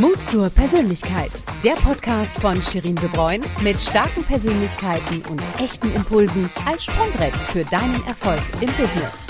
Mut zur Persönlichkeit. Der Podcast von Shirin De Bruyne mit starken Persönlichkeiten und echten Impulsen als Sprungbrett für deinen Erfolg im Business.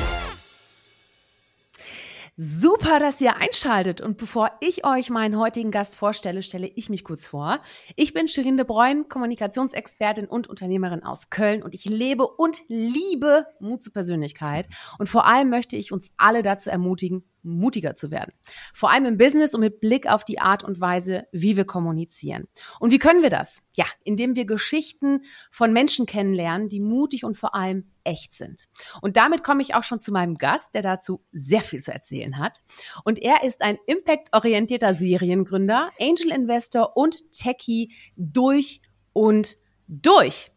Super, dass ihr einschaltet. Und bevor ich euch meinen heutigen Gast vorstelle, stelle ich mich kurz vor. Ich bin Shirin de Bruyne, Kommunikationsexpertin und Unternehmerin aus Köln und ich lebe und liebe Mut zur Persönlichkeit. Und vor allem möchte ich uns alle dazu ermutigen, mutiger zu werden. Vor allem im Business und mit Blick auf die Art und Weise, wie wir kommunizieren. Und wie können wir das? Ja, indem wir Geschichten von Menschen kennenlernen, die mutig und vor allem echt sind. Und damit komme ich auch schon zu meinem Gast, der dazu sehr viel zu erzählen hat. Und er ist ein impactorientierter Seriengründer, Angel Investor und Techie durch und durch.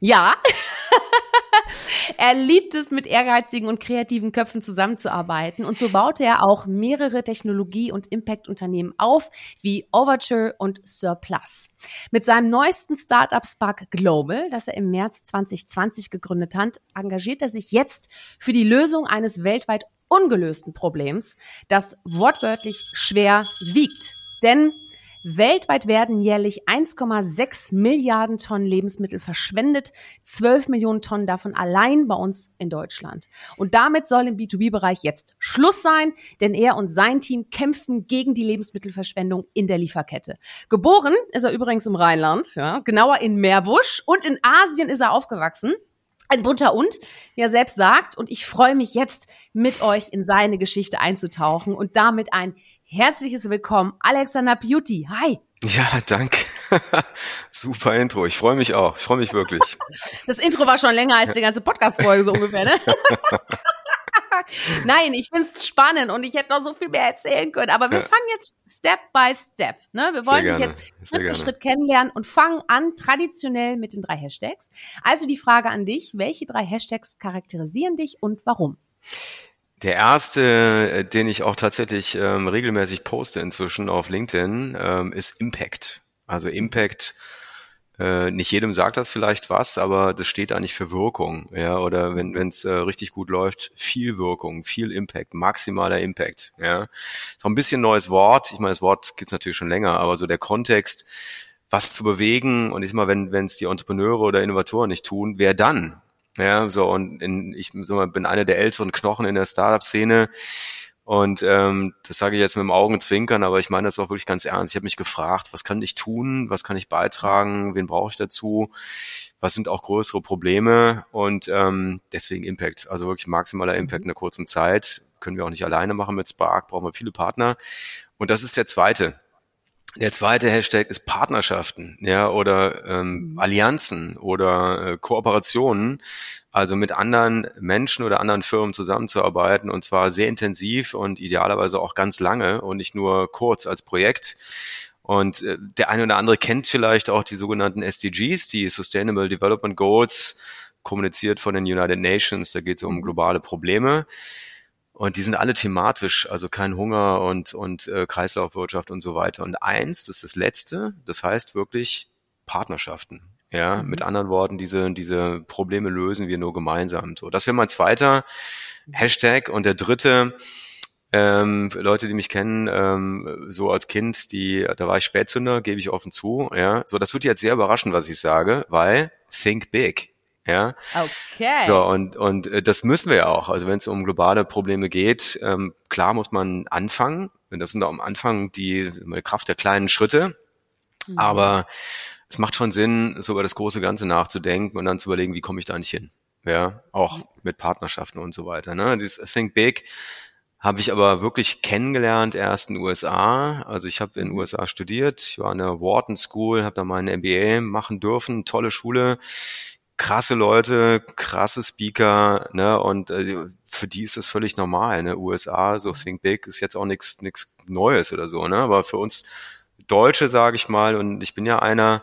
Ja, er liebt es, mit ehrgeizigen und kreativen Köpfen zusammenzuarbeiten. Und so baute er auch mehrere Technologie- und Impact-Unternehmen auf, wie Overture und Surplus. Mit seinem neuesten Startup Spark Global, das er im März 2020 gegründet hat, engagiert er sich jetzt für die Lösung eines weltweit ungelösten Problems, das wortwörtlich schwer wiegt. Denn Weltweit werden jährlich 1,6 Milliarden Tonnen Lebensmittel verschwendet, 12 Millionen Tonnen davon allein bei uns in Deutschland. Und damit soll im B2B-Bereich jetzt Schluss sein, denn er und sein Team kämpfen gegen die Lebensmittelverschwendung in der Lieferkette. Geboren ist er übrigens im Rheinland, ja, genauer in Meerbusch und in Asien ist er aufgewachsen. Ein bunter und, wie er selbst sagt. Und ich freue mich jetzt, mit euch in seine Geschichte einzutauchen und damit ein herzliches Willkommen, Alexander Beauty. Hi. Ja, danke. Super Intro. Ich freue mich auch. Ich freue mich wirklich. Das Intro war schon länger als die ganze Podcast-Folge so ungefähr, ne? Nein, ich finde es spannend und ich hätte noch so viel mehr erzählen können. Aber wir ja. fangen jetzt Step by Step. Ne? Wir wollen dich jetzt Schritt für Schritt kennenlernen und fangen an traditionell mit den drei Hashtags. Also die Frage an dich, welche drei Hashtags charakterisieren dich und warum? Der erste, äh, den ich auch tatsächlich ähm, regelmäßig poste inzwischen auf LinkedIn, ähm, ist Impact. Also Impact äh, nicht jedem sagt das vielleicht was, aber das steht eigentlich für Wirkung, ja, oder wenn es äh, richtig gut läuft, viel Wirkung, viel Impact, maximaler Impact, ja. So ein bisschen neues Wort. Ich meine, das Wort gibt's natürlich schon länger, aber so der Kontext, was zu bewegen und ich mal, wenn wenn es die Entrepreneure oder Innovatoren nicht tun, wer dann? Ja, so und in, ich so mal, bin einer der älteren Knochen in der Startup-Szene und ähm, das sage ich jetzt mit dem Augenzwinkern, aber ich meine das auch wirklich ganz ernst. Ich habe mich gefragt, was kann ich tun, was kann ich beitragen, wen brauche ich dazu, was sind auch größere Probleme und ähm, deswegen Impact, also wirklich maximaler Impact in der kurzen Zeit. Können wir auch nicht alleine machen mit Spark, brauchen wir viele Partner. Und das ist der zweite. Der zweite Hashtag ist Partnerschaften, ja, oder ähm, mhm. Allianzen oder äh, Kooperationen, also mit anderen Menschen oder anderen Firmen zusammenzuarbeiten und zwar sehr intensiv und idealerweise auch ganz lange und nicht nur kurz als Projekt. Und äh, der eine oder andere kennt vielleicht auch die sogenannten SDGs, die Sustainable Development Goals, kommuniziert von den United Nations. Da geht es um mhm. globale Probleme. Und die sind alle thematisch, also kein Hunger und, und äh, Kreislaufwirtschaft und so weiter. Und eins, das ist das letzte, das heißt wirklich Partnerschaften. Ja, mhm. mit anderen Worten, diese, diese Probleme lösen wir nur gemeinsam. So, das wäre mein zweiter Hashtag. Und der dritte, ähm, Leute, die mich kennen, ähm, so als Kind, die, da war ich Spätzünder, gebe ich offen zu. Ja, so das wird jetzt sehr überraschen, was ich sage, weil think big. Ja. Okay. So, und, und äh, das müssen wir ja auch. Also wenn es um globale Probleme geht, ähm, klar muss man anfangen. Das sind am Anfang die, die Kraft der kleinen Schritte. Mhm. Aber es macht schon Sinn, so über das große Ganze nachzudenken und dann zu überlegen, wie komme ich da nicht hin. Ja, auch mit Partnerschaften und so weiter. Ne? Dieses Think Big habe ich aber wirklich kennengelernt erst in den USA. Also ich habe in den mhm. USA studiert, ich war in der Wharton School, habe da meinen MBA machen dürfen, tolle Schule krasse Leute, krasse Speaker, ne, und äh, für die ist das völlig normal, ne, USA, so mhm. Think Big ist jetzt auch nichts nichts Neues oder so, ne, aber für uns Deutsche, sage ich mal, und ich bin ja einer,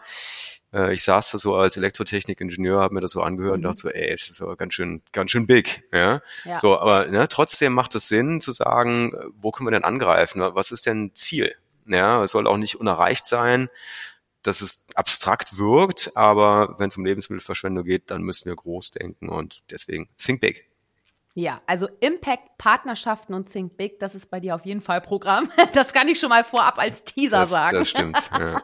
äh, ich saß da so als Elektrotechnik-Ingenieur, habe mir das so angehört mhm. und dachte so, ey, das ist aber ganz schön, ganz schön big, ja. ja. So, aber ne, trotzdem macht es Sinn zu sagen, wo können wir denn angreifen? Was ist denn Ziel? Ja, es soll auch nicht unerreicht sein dass es abstrakt wirkt, aber wenn es um Lebensmittelverschwendung geht, dann müssen wir groß denken und deswegen think big. Ja, also Impact, Partnerschaften und Think Big, das ist bei dir auf jeden Fall Programm. Das kann ich schon mal vorab als Teaser das, sagen. Das stimmt. Ja.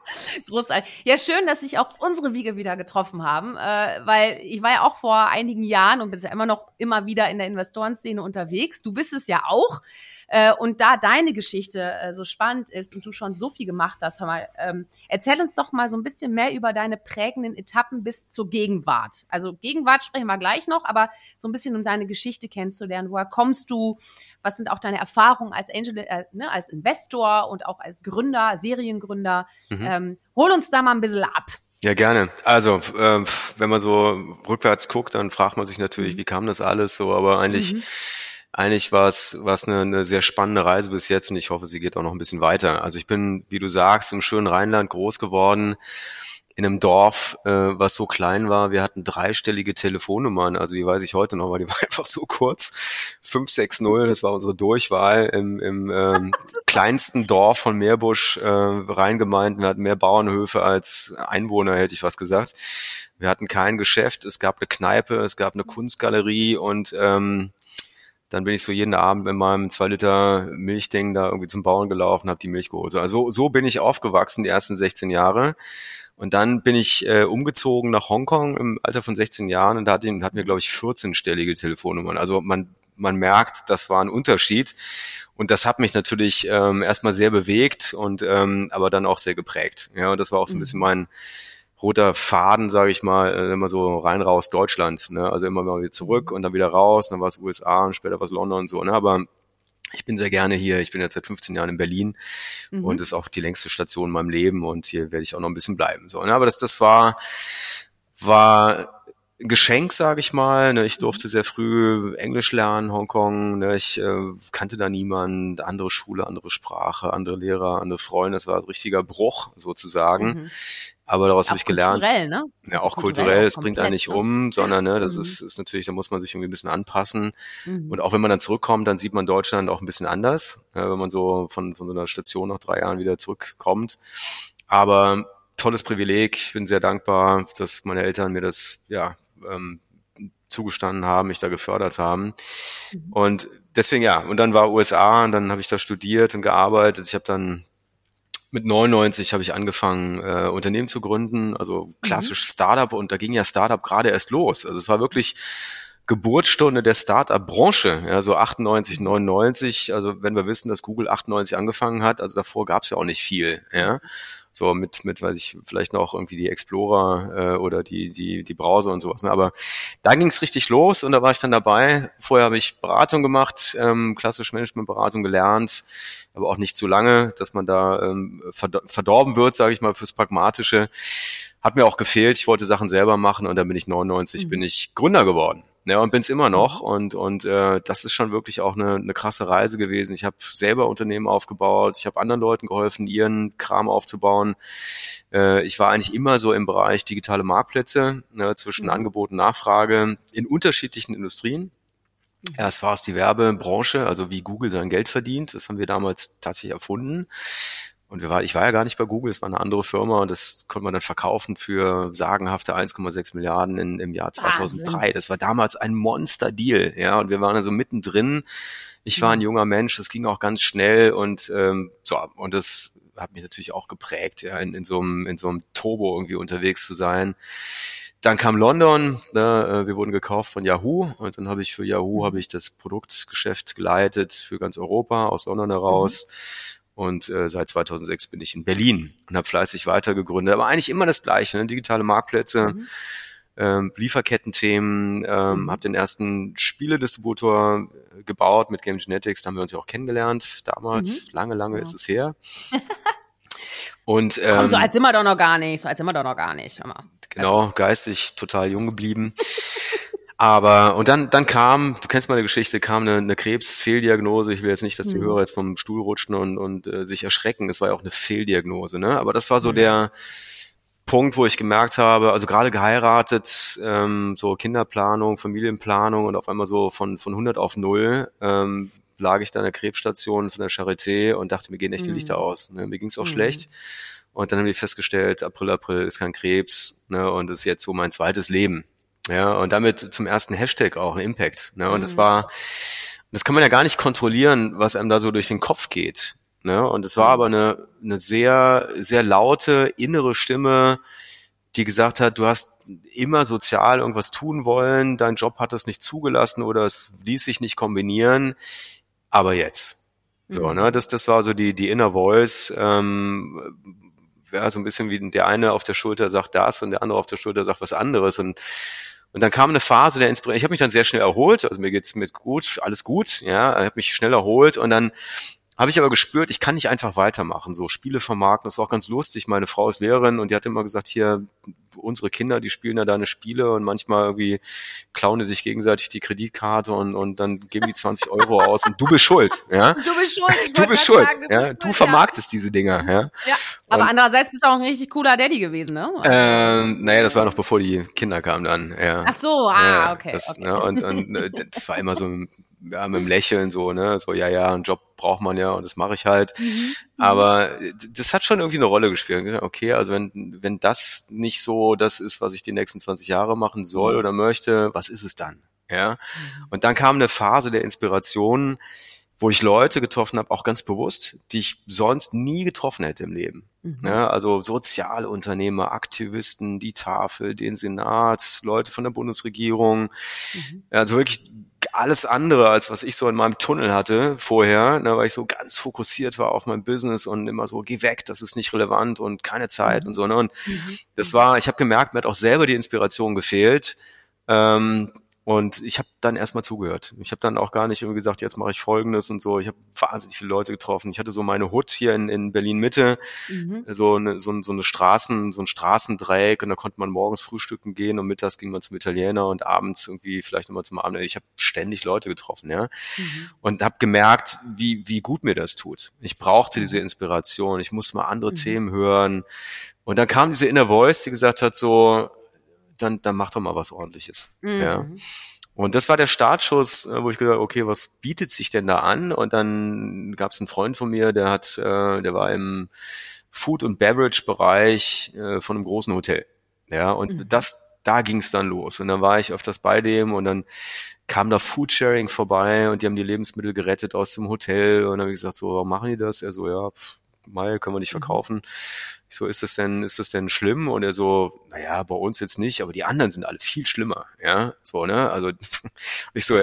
Großartig. Ja, schön, dass sich auch unsere Wiege wieder getroffen haben, äh, weil ich war ja auch vor einigen Jahren und bin ja immer noch immer wieder in der Investorenszene unterwegs. Du bist es ja auch. Äh, und da deine Geschichte äh, so spannend ist und du schon so viel gemacht hast, hör mal, ähm, erzähl uns doch mal so ein bisschen mehr über deine prägenden Etappen bis zur Gegenwart. Also Gegenwart sprechen wir gleich noch, aber so ein bisschen um deine Geschichte kennenzulernen. Woher kommst du? Was sind auch deine Erfahrungen als Angel, äh, ne, als Investor und auch als Gründer, Seriengründer? Mhm. Ähm, hol uns da mal ein bisschen ab. Ja, gerne. Also, äh, wenn man so rückwärts guckt, dann fragt man sich natürlich, mhm. wie kam das alles so, aber eigentlich mhm eigentlich war es, war es eine, eine sehr spannende Reise bis jetzt und ich hoffe, sie geht auch noch ein bisschen weiter. Also ich bin, wie du sagst, im schönen Rheinland groß geworden, in einem Dorf, äh, was so klein war. Wir hatten dreistellige Telefonnummern, also die weiß ich heute noch, weil die war einfach so kurz. 560, das war unsere Durchwahl im, im ähm, kleinsten Dorf von Meerbusch, äh, Rheingemeinden. Wir hatten mehr Bauernhöfe als Einwohner, hätte ich was gesagt. Wir hatten kein Geschäft, es gab eine Kneipe, es gab eine Kunstgalerie und ähm, dann bin ich so jeden Abend mit meinem zwei Liter Milchding da irgendwie zum Bauern gelaufen, habe die Milch geholt. Also so bin ich aufgewachsen die ersten 16 Jahre. Und dann bin ich äh, umgezogen nach Hongkong im Alter von 16 Jahren und da hatten, hatten wir, glaube ich, 14-stellige Telefonnummern. Also man, man merkt, das war ein Unterschied. Und das hat mich natürlich ähm, erstmal sehr bewegt und ähm, aber dann auch sehr geprägt. Ja, und das war auch so ein bisschen mhm. mein roter Faden, sage ich mal, äh, immer so rein raus Deutschland. Ne? Also immer mal wieder zurück mhm. und dann wieder raus, dann war es USA und später war es London und so. Ne? Aber ich bin sehr gerne hier. Ich bin jetzt seit 15 Jahren in Berlin mhm. und ist auch die längste Station in meinem Leben und hier werde ich auch noch ein bisschen bleiben. So, ne? Aber das, das war, war Geschenk, sage ich mal. Ne? Ich mhm. durfte sehr früh Englisch lernen, Hongkong. Ne? Ich äh, kannte da niemand, andere Schule, andere Sprache, andere Lehrer, andere Freunde. Das war ein richtiger Bruch sozusagen. Mhm. Aber daraus habe ich gelernt. Kulturell, ne? Ja, also auch kulturell. Es bringt einen nicht ne? um, sondern ne, das mhm. ist, ist natürlich, da muss man sich irgendwie ein bisschen anpassen. Mhm. Und auch wenn man dann zurückkommt, dann sieht man Deutschland auch ein bisschen anders, ja, wenn man so von, von so einer Station nach drei Jahren wieder zurückkommt. Aber tolles Privileg. Ich bin sehr dankbar, dass meine Eltern mir das ja ähm, zugestanden haben, mich da gefördert haben. Mhm. Und deswegen ja, und dann war USA und dann habe ich da studiert und gearbeitet. Ich habe dann mit 99 habe ich angefangen, äh, Unternehmen zu gründen, also mhm. klassisch mhm. Startup und da ging ja Startup gerade erst los. Also es war wirklich Geburtsstunde der Startup-Branche, ja, so 98, 99. Also wenn wir wissen, dass Google 98 angefangen hat, also davor gab es ja auch nicht viel, ja. So mit, mit, weiß ich, vielleicht noch irgendwie die Explorer äh, oder die, die, die Browser und sowas. Ne? Aber da ging es richtig los und da war ich dann dabei. Vorher habe ich Beratung gemacht, ähm, klassisch Managementberatung gelernt, aber auch nicht zu lange, dass man da ähm, verdorben wird, sage ich mal, fürs Pragmatische. Hat mir auch gefehlt. Ich wollte Sachen selber machen und dann bin ich 99, mhm. bin ich Gründer geworden. Ja, und bin es immer noch. Mhm. Und, und äh, das ist schon wirklich auch eine, eine krasse Reise gewesen. Ich habe selber Unternehmen aufgebaut, ich habe anderen Leuten geholfen, ihren Kram aufzubauen. Äh, ich war eigentlich immer so im Bereich digitale Marktplätze ne, zwischen mhm. Angebot und Nachfrage in unterschiedlichen Industrien. Mhm. Erst war es die Werbebranche, also wie Google sein Geld verdient. Das haben wir damals tatsächlich erfunden. Und wir war, ich war ja gar nicht bei Google, es war eine andere Firma und das konnte man dann verkaufen für sagenhafte 1,6 Milliarden in, im Jahr 2003. Wahnsinn. Das war damals ein Monster-Deal, ja, und wir waren also mittendrin. Ich war ein mhm. junger Mensch, das ging auch ganz schnell und ähm, so, und das hat mich natürlich auch geprägt, ja, in, in so einem, in so einem Turbo irgendwie unterwegs zu sein. Dann kam London, ne, äh, wir wurden gekauft von Yahoo und dann habe ich für Yahoo habe ich das Produktgeschäft geleitet für ganz Europa aus London heraus. Mhm und äh, seit 2006 bin ich in Berlin und habe fleißig weitergegründet. Aber eigentlich immer das Gleiche, ne? digitale Marktplätze, mhm. ähm, Lieferkettenthemen, ähm, mhm. habe den ersten Spieledistributor äh, gebaut mit Game Genetics, da haben wir uns ja auch kennengelernt damals, mhm. lange, lange ja. ist es her. Und, ähm, Komm, so ähm, alt sind wir doch noch gar nicht, so alt sind wir doch noch gar nicht. Genau, geistig total jung geblieben. Aber, und dann, dann kam, du kennst meine Geschichte, kam eine, eine Krebsfehldiagnose. Ich will jetzt nicht, dass die mhm. Hörer jetzt vom Stuhl rutschen und, und äh, sich erschrecken. Es war ja auch eine Fehldiagnose, ne? Aber das war so mhm. der Punkt, wo ich gemerkt habe, also gerade geheiratet, ähm, so Kinderplanung, Familienplanung und auf einmal so von, von 100 auf 0 ähm, lag ich da in der Krebsstation von der Charité und dachte, mir gehen echt die Lichter mhm. aus. Ne? Mir ging's auch mhm. schlecht. Und dann haben wir festgestellt, April, April ist kein Krebs ne? und ist jetzt so mein zweites Leben. Ja, und damit zum ersten Hashtag auch Impact. Ne? Und mhm. das war, das kann man ja gar nicht kontrollieren, was einem da so durch den Kopf geht. Ne? Und es war mhm. aber eine, eine sehr, sehr laute innere Stimme, die gesagt hat, du hast immer sozial irgendwas tun wollen, dein Job hat es nicht zugelassen oder es ließ sich nicht kombinieren, aber jetzt. So, mhm. ne, das, das war so die, die Inner Voice, ähm, ja, so ein bisschen wie der eine auf der Schulter sagt das und der andere auf der Schulter sagt was anderes und und dann kam eine Phase der Inspiration. Ich habe mich dann sehr schnell erholt, also mir geht's mir gut, alles gut, ja, ich habe mich schnell erholt und dann habe ich aber gespürt, ich kann nicht einfach weitermachen, so Spiele vermarkten. Das war auch ganz lustig. Meine Frau ist Lehrerin und die hat immer gesagt, hier, unsere Kinder, die spielen ja deine Spiele und manchmal irgendwie klauen die sich gegenseitig die Kreditkarte und, und dann geben die 20 Euro aus und du bist schuld, ja. Du bist schuld. Du bist schuld, sagen, du ja. Bist du vermarktest ja. diese Dinger, ja. Ja, aber und, andererseits bist du auch ein richtig cooler Daddy gewesen, ne? Ähm, naja, das war noch bevor die Kinder kamen dann, ja. Ach so, ah, ja, okay. Das, okay. Ne, und, und äh, das war immer so ja, mit dem Lächeln so, ne, so, ja, ja, einen Job braucht man ja und das mache ich halt. Mhm. mhm. Aber das hat schon irgendwie eine Rolle gespielt. Okay, also wenn, wenn das nicht so das ist, was ich die nächsten 20 Jahre machen soll mhm. oder möchte, was ist es dann? Ja. Mhm. Und dann kam eine Phase der Inspiration, wo ich Leute getroffen habe, auch ganz bewusst, die ich sonst nie getroffen hätte im Leben. Mhm. Ja, also Sozialunternehmer, Aktivisten, die Tafel, den Senat, Leute von der Bundesregierung. Mhm. Also wirklich alles andere, als was ich so in meinem Tunnel hatte vorher, ne, weil ich so ganz fokussiert war auf mein Business und immer so, geh weg, das ist nicht relevant und keine Zeit mhm. und so. Ne? Und mhm. das war, ich habe gemerkt, mir hat auch selber die Inspiration gefehlt. Ähm, und ich habe dann erstmal zugehört. Ich habe dann auch gar nicht irgendwie gesagt, jetzt mache ich Folgendes und so. Ich habe wahnsinnig viele Leute getroffen. Ich hatte so meine Hut hier in, in Berlin Mitte, mhm. so, eine, so, so eine Straßen, so ein Straßendreieck und da konnte man morgens frühstücken gehen und mittags ging man zum Italiener und abends irgendwie vielleicht nochmal zum Abend. Ich habe ständig Leute getroffen, ja, mhm. und habe gemerkt, wie wie gut mir das tut. Ich brauchte diese Inspiration. Ich muss mal andere mhm. Themen hören. Und dann kam diese Inner Voice, die gesagt hat so, dann, dann mach doch mal was ordentliches. Mhm. Ja. Und das war der Startschuss, äh, wo ich gesagt habe, okay, was bietet sich denn da an? Und dann gab es einen Freund von mir, der hat, äh, der war im Food- und Beverage-Bereich äh, von einem großen Hotel. Ja, und mhm. das, da ging es dann los. Und dann war ich öfters bei dem und dann kam da Foodsharing vorbei und die haben die Lebensmittel gerettet aus dem Hotel. Und dann habe ich gesagt, so, warum machen die das? Er so, ja, pff, Mai können wir nicht mhm. Ich so, ist das denn, ist das denn schlimm? Und er so, naja, bei uns jetzt nicht, aber die anderen sind alle viel schlimmer, ja, so, ne, also, ich so,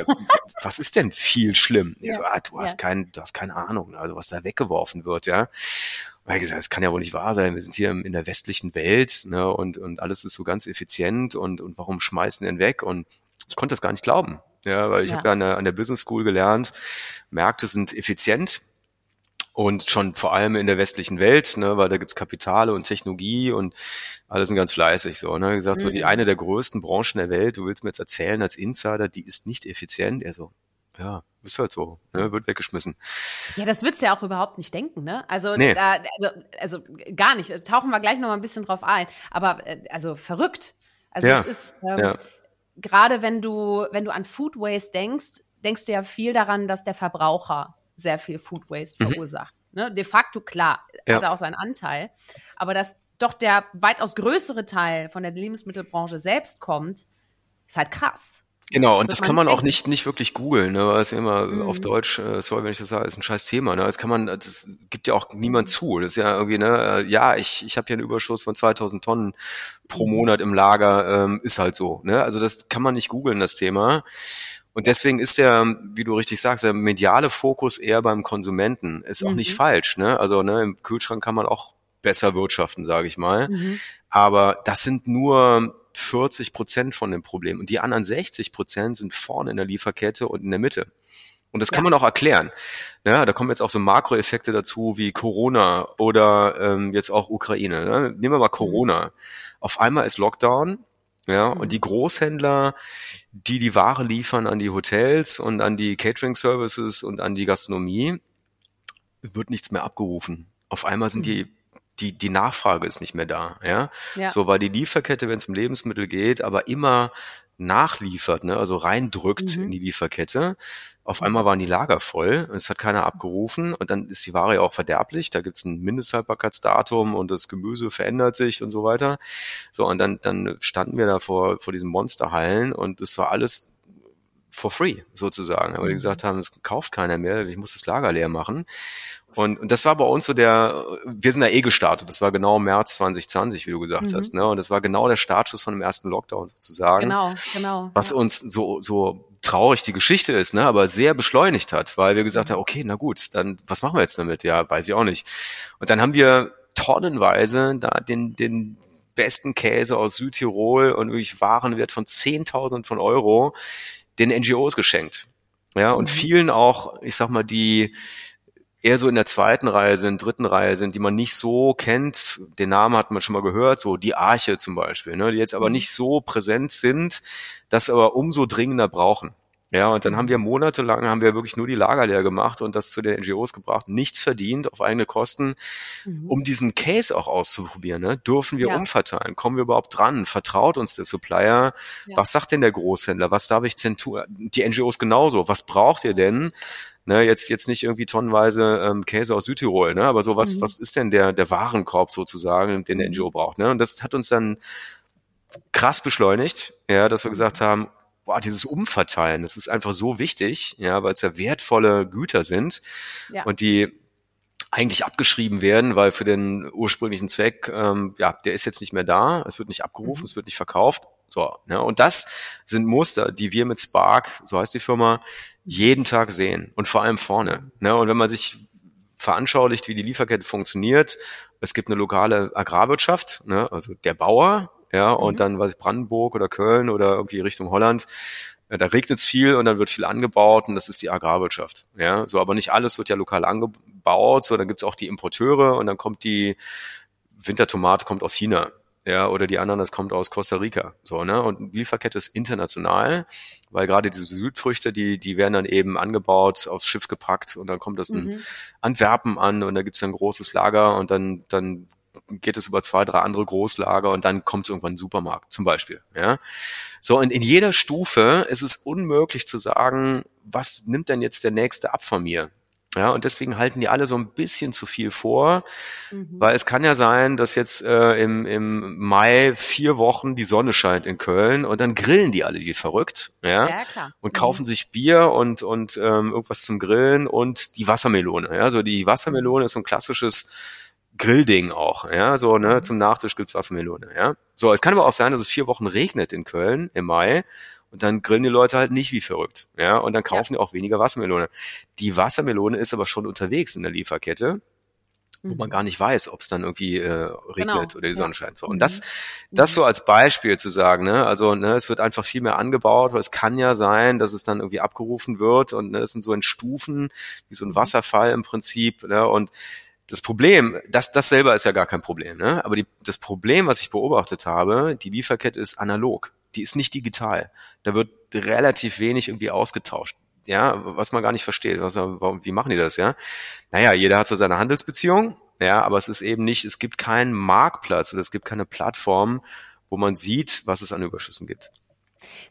was ist denn viel schlimm? Ja. so, ah, du hast ja. kein, du hast keine Ahnung, also was da weggeworfen wird, ja. Und ich gesagt, das kann ja wohl nicht wahr sein. Wir sind hier in der westlichen Welt, ne, und, und alles ist so ganz effizient und, und warum schmeißen denn weg? Und ich konnte das gar nicht glauben. Ja, weil ich ja. habe ja an der, an der Business School gelernt, Märkte sind effizient, und schon vor allem in der westlichen Welt, ne, weil da gibt's Kapitale und Technologie und alle sind ganz fleißig so. Ne? Gesagt, so die mhm. eine der größten Branchen der Welt, du willst mir jetzt erzählen als Insider, die ist nicht effizient. Er so, ja, ist halt so, ne? wird weggeschmissen. Ja, das würdest du ja auch überhaupt nicht denken, ne? Also, nee. da, also, also gar nicht. Tauchen wir gleich noch mal ein bisschen drauf ein. Aber äh, also verrückt. Also ja. es ist ähm, ja. gerade wenn du wenn du an Food Waste denkst, denkst du ja viel daran, dass der Verbraucher sehr viel Food Waste mhm. verursacht. Ne? De facto, klar, ja. hat er auch seinen Anteil. Aber dass doch der weitaus größere Teil von der Lebensmittelbranche selbst kommt, ist halt krass. Genau, und das, kann man auch nicht, nicht wirklich googeln, ne, weil es immer mhm. auf Deutsch, äh, sorry, wenn ich das sage, ist ein scheiß Thema, ne, das kann man, das gibt ja auch niemand zu, das ist ja irgendwie, ne, äh, ja, ich, ich habe hier einen Überschuss von 2000 Tonnen pro mhm. Monat im Lager, ähm, ist halt so, ne, also das kann man nicht googeln, das Thema. Und deswegen ist der, wie du richtig sagst, der mediale Fokus eher beim Konsumenten. Ist auch mhm. nicht falsch, ne? Also ne, im Kühlschrank kann man auch besser wirtschaften, sage ich mal. Mhm. Aber das sind nur 40 Prozent von dem Problem. Und die anderen 60 Prozent sind vorne in der Lieferkette und in der Mitte. Und das kann ja. man auch erklären. Ja, da kommen jetzt auch so Makroeffekte dazu wie Corona oder ähm, jetzt auch Ukraine. Ne? Nehmen wir mal Corona. Auf einmal ist Lockdown ja, und mhm. die Großhändler, die die Ware liefern an die Hotels und an die Catering Services und an die Gastronomie, wird nichts mehr abgerufen. Auf einmal sind die die, die Nachfrage ist nicht mehr da, ja? ja. So, weil die Lieferkette, wenn es um Lebensmittel geht, aber immer nachliefert, ne, also reindrückt Mhm. in die Lieferkette. Auf einmal waren die Lager voll, es hat keiner abgerufen und dann ist die Ware ja auch verderblich. Da gibt's ein Mindesthaltbarkeitsdatum und das Gemüse verändert sich und so weiter. So, und dann, dann standen wir da vor, vor diesen Monsterhallen und es war alles for free sozusagen, weil die Mhm. gesagt haben, es kauft keiner mehr, ich muss das Lager leer machen. Und, und das war bei uns so der, wir sind da eh gestartet, das war genau März 2020, wie du gesagt Mhm. hast, ne? Und das war genau der Startschuss von dem ersten Lockdown sozusagen Genau, genau. was ja. uns so, so traurig die Geschichte ist, ne, aber sehr beschleunigt hat, weil wir gesagt haben, okay, na gut, dann was machen wir jetzt damit? Ja, weiß ich auch nicht. Und dann haben wir tonnenweise da den, den besten Käse aus Südtirol und wirklich Warenwert von 10.000 von Euro den NGOs geschenkt. Ja, und Mhm. vielen auch, ich sag mal, die eher so in der zweiten Reihe sind, dritten Reihe sind, die man nicht so kennt. Den Namen hat man schon mal gehört, so die Arche zum Beispiel, ne, die jetzt aber Mhm. nicht so präsent sind, das aber umso dringender brauchen. Ja, und dann haben wir monatelang, haben wir wirklich nur die Lager leer gemacht und das zu den NGOs gebracht, nichts verdient auf eigene Kosten, Mhm. um diesen Case auch auszuprobieren. Ne? Dürfen wir Ja. umverteilen? Kommen wir überhaupt dran? Vertraut uns der Supplier? Ja. Was sagt denn der Großhändler? Was darf ich denn tun? Die NGOs genauso. Was braucht ihr denn? Ne, jetzt, jetzt nicht irgendwie tonnenweise ähm, Käse aus Südtirol, ne? aber so was, Mhm. was ist denn der, der Warenkorb sozusagen, den der Mhm. NGO braucht? Ne? Und das hat uns dann krass beschleunigt, ja, dass wir gesagt haben, boah, dieses Umverteilen, das ist einfach so wichtig, ja, weil es ja wertvolle Güter sind Ja. und die eigentlich abgeschrieben werden, weil für den ursprünglichen Zweck, ähm, ja, der ist jetzt nicht mehr da, es wird nicht abgerufen, Mhm. es wird nicht verkauft. So, ne? Und das sind Muster, die wir mit Spark, so heißt die Firma, jeden Tag sehen und vor allem vorne. Ne? Und wenn man sich veranschaulicht, wie die Lieferkette funktioniert, es gibt eine lokale Agrarwirtschaft, ne? also der Bauer, ja, und Mhm. dann, was ich, Brandenburg oder Köln oder irgendwie Richtung Holland, ja, da regnet es viel und dann wird viel angebaut und das ist die Agrarwirtschaft. Ja, so, aber nicht alles wird ja lokal angebaut, so, dann gibt's auch die Importeure und dann kommt die Wintertomate kommt aus China. Ja, oder die Ananas kommt aus Costa Rica. So, ne? Und die Lieferkette ist international, weil gerade diese Südfrüchte, die, die werden dann eben angebaut, aufs Schiff gepackt und dann kommt das in Mhm. Antwerpen an und da gibt's dann ein großes Lager und dann, dann geht es über zwei, drei andere Großlager und dann kommt es irgendwann in den Supermarkt zum Beispiel. Ja? So, und in jeder Stufe ist es unmöglich zu sagen, was nimmt denn jetzt der nächste ab von mir? Ja, und deswegen halten die alle so ein bisschen zu viel vor, Mhm. weil es kann ja sein, dass jetzt äh, im, im Mai vier Wochen die Sonne scheint in Köln und dann grillen die alle wie verrückt, ja, Ja, klar. und Mhm. kaufen sich Bier und und ähm, irgendwas zum Grillen und die Wassermelone. Ja, so die Wassermelone ist so ein klassisches Grillding auch. Ja, so ne Mhm. zum Nachtisch gibt's Wassermelone. Ja, so es kann aber auch sein, dass es vier Wochen regnet in Köln im Mai und dann grillen die Leute halt nicht wie verrückt. Ja, und dann kaufen die auch weniger Wassermelone. Die Wassermelone ist aber schon unterwegs in der Lieferkette wo Mhm. man gar nicht weiß, ob es dann irgendwie äh, regnet Genau, oder die ja. Sonne scheint. So. Und Mhm. das, das so als Beispiel zu sagen, ne, also ne, es wird einfach viel mehr angebaut, weil es kann ja sein, dass es dann irgendwie abgerufen wird und ne, es sind so in Stufen, wie so ein Mhm. Wasserfall im Prinzip, ne, und das Problem, das, das selber ist ja gar kein Problem, ne? Aber die, das Problem, was ich beobachtet habe, die Lieferkette ist analog. Die ist nicht digital. Da wird relativ wenig irgendwie ausgetauscht. Ja, was man gar nicht versteht. Was, warum, wie machen die das, ja? Naja, jeder hat so seine Handelsbeziehung, ja, aber es ist eben nicht, es gibt keinen Marktplatz oder es gibt keine Plattform, wo man sieht, was es an Überschüssen gibt.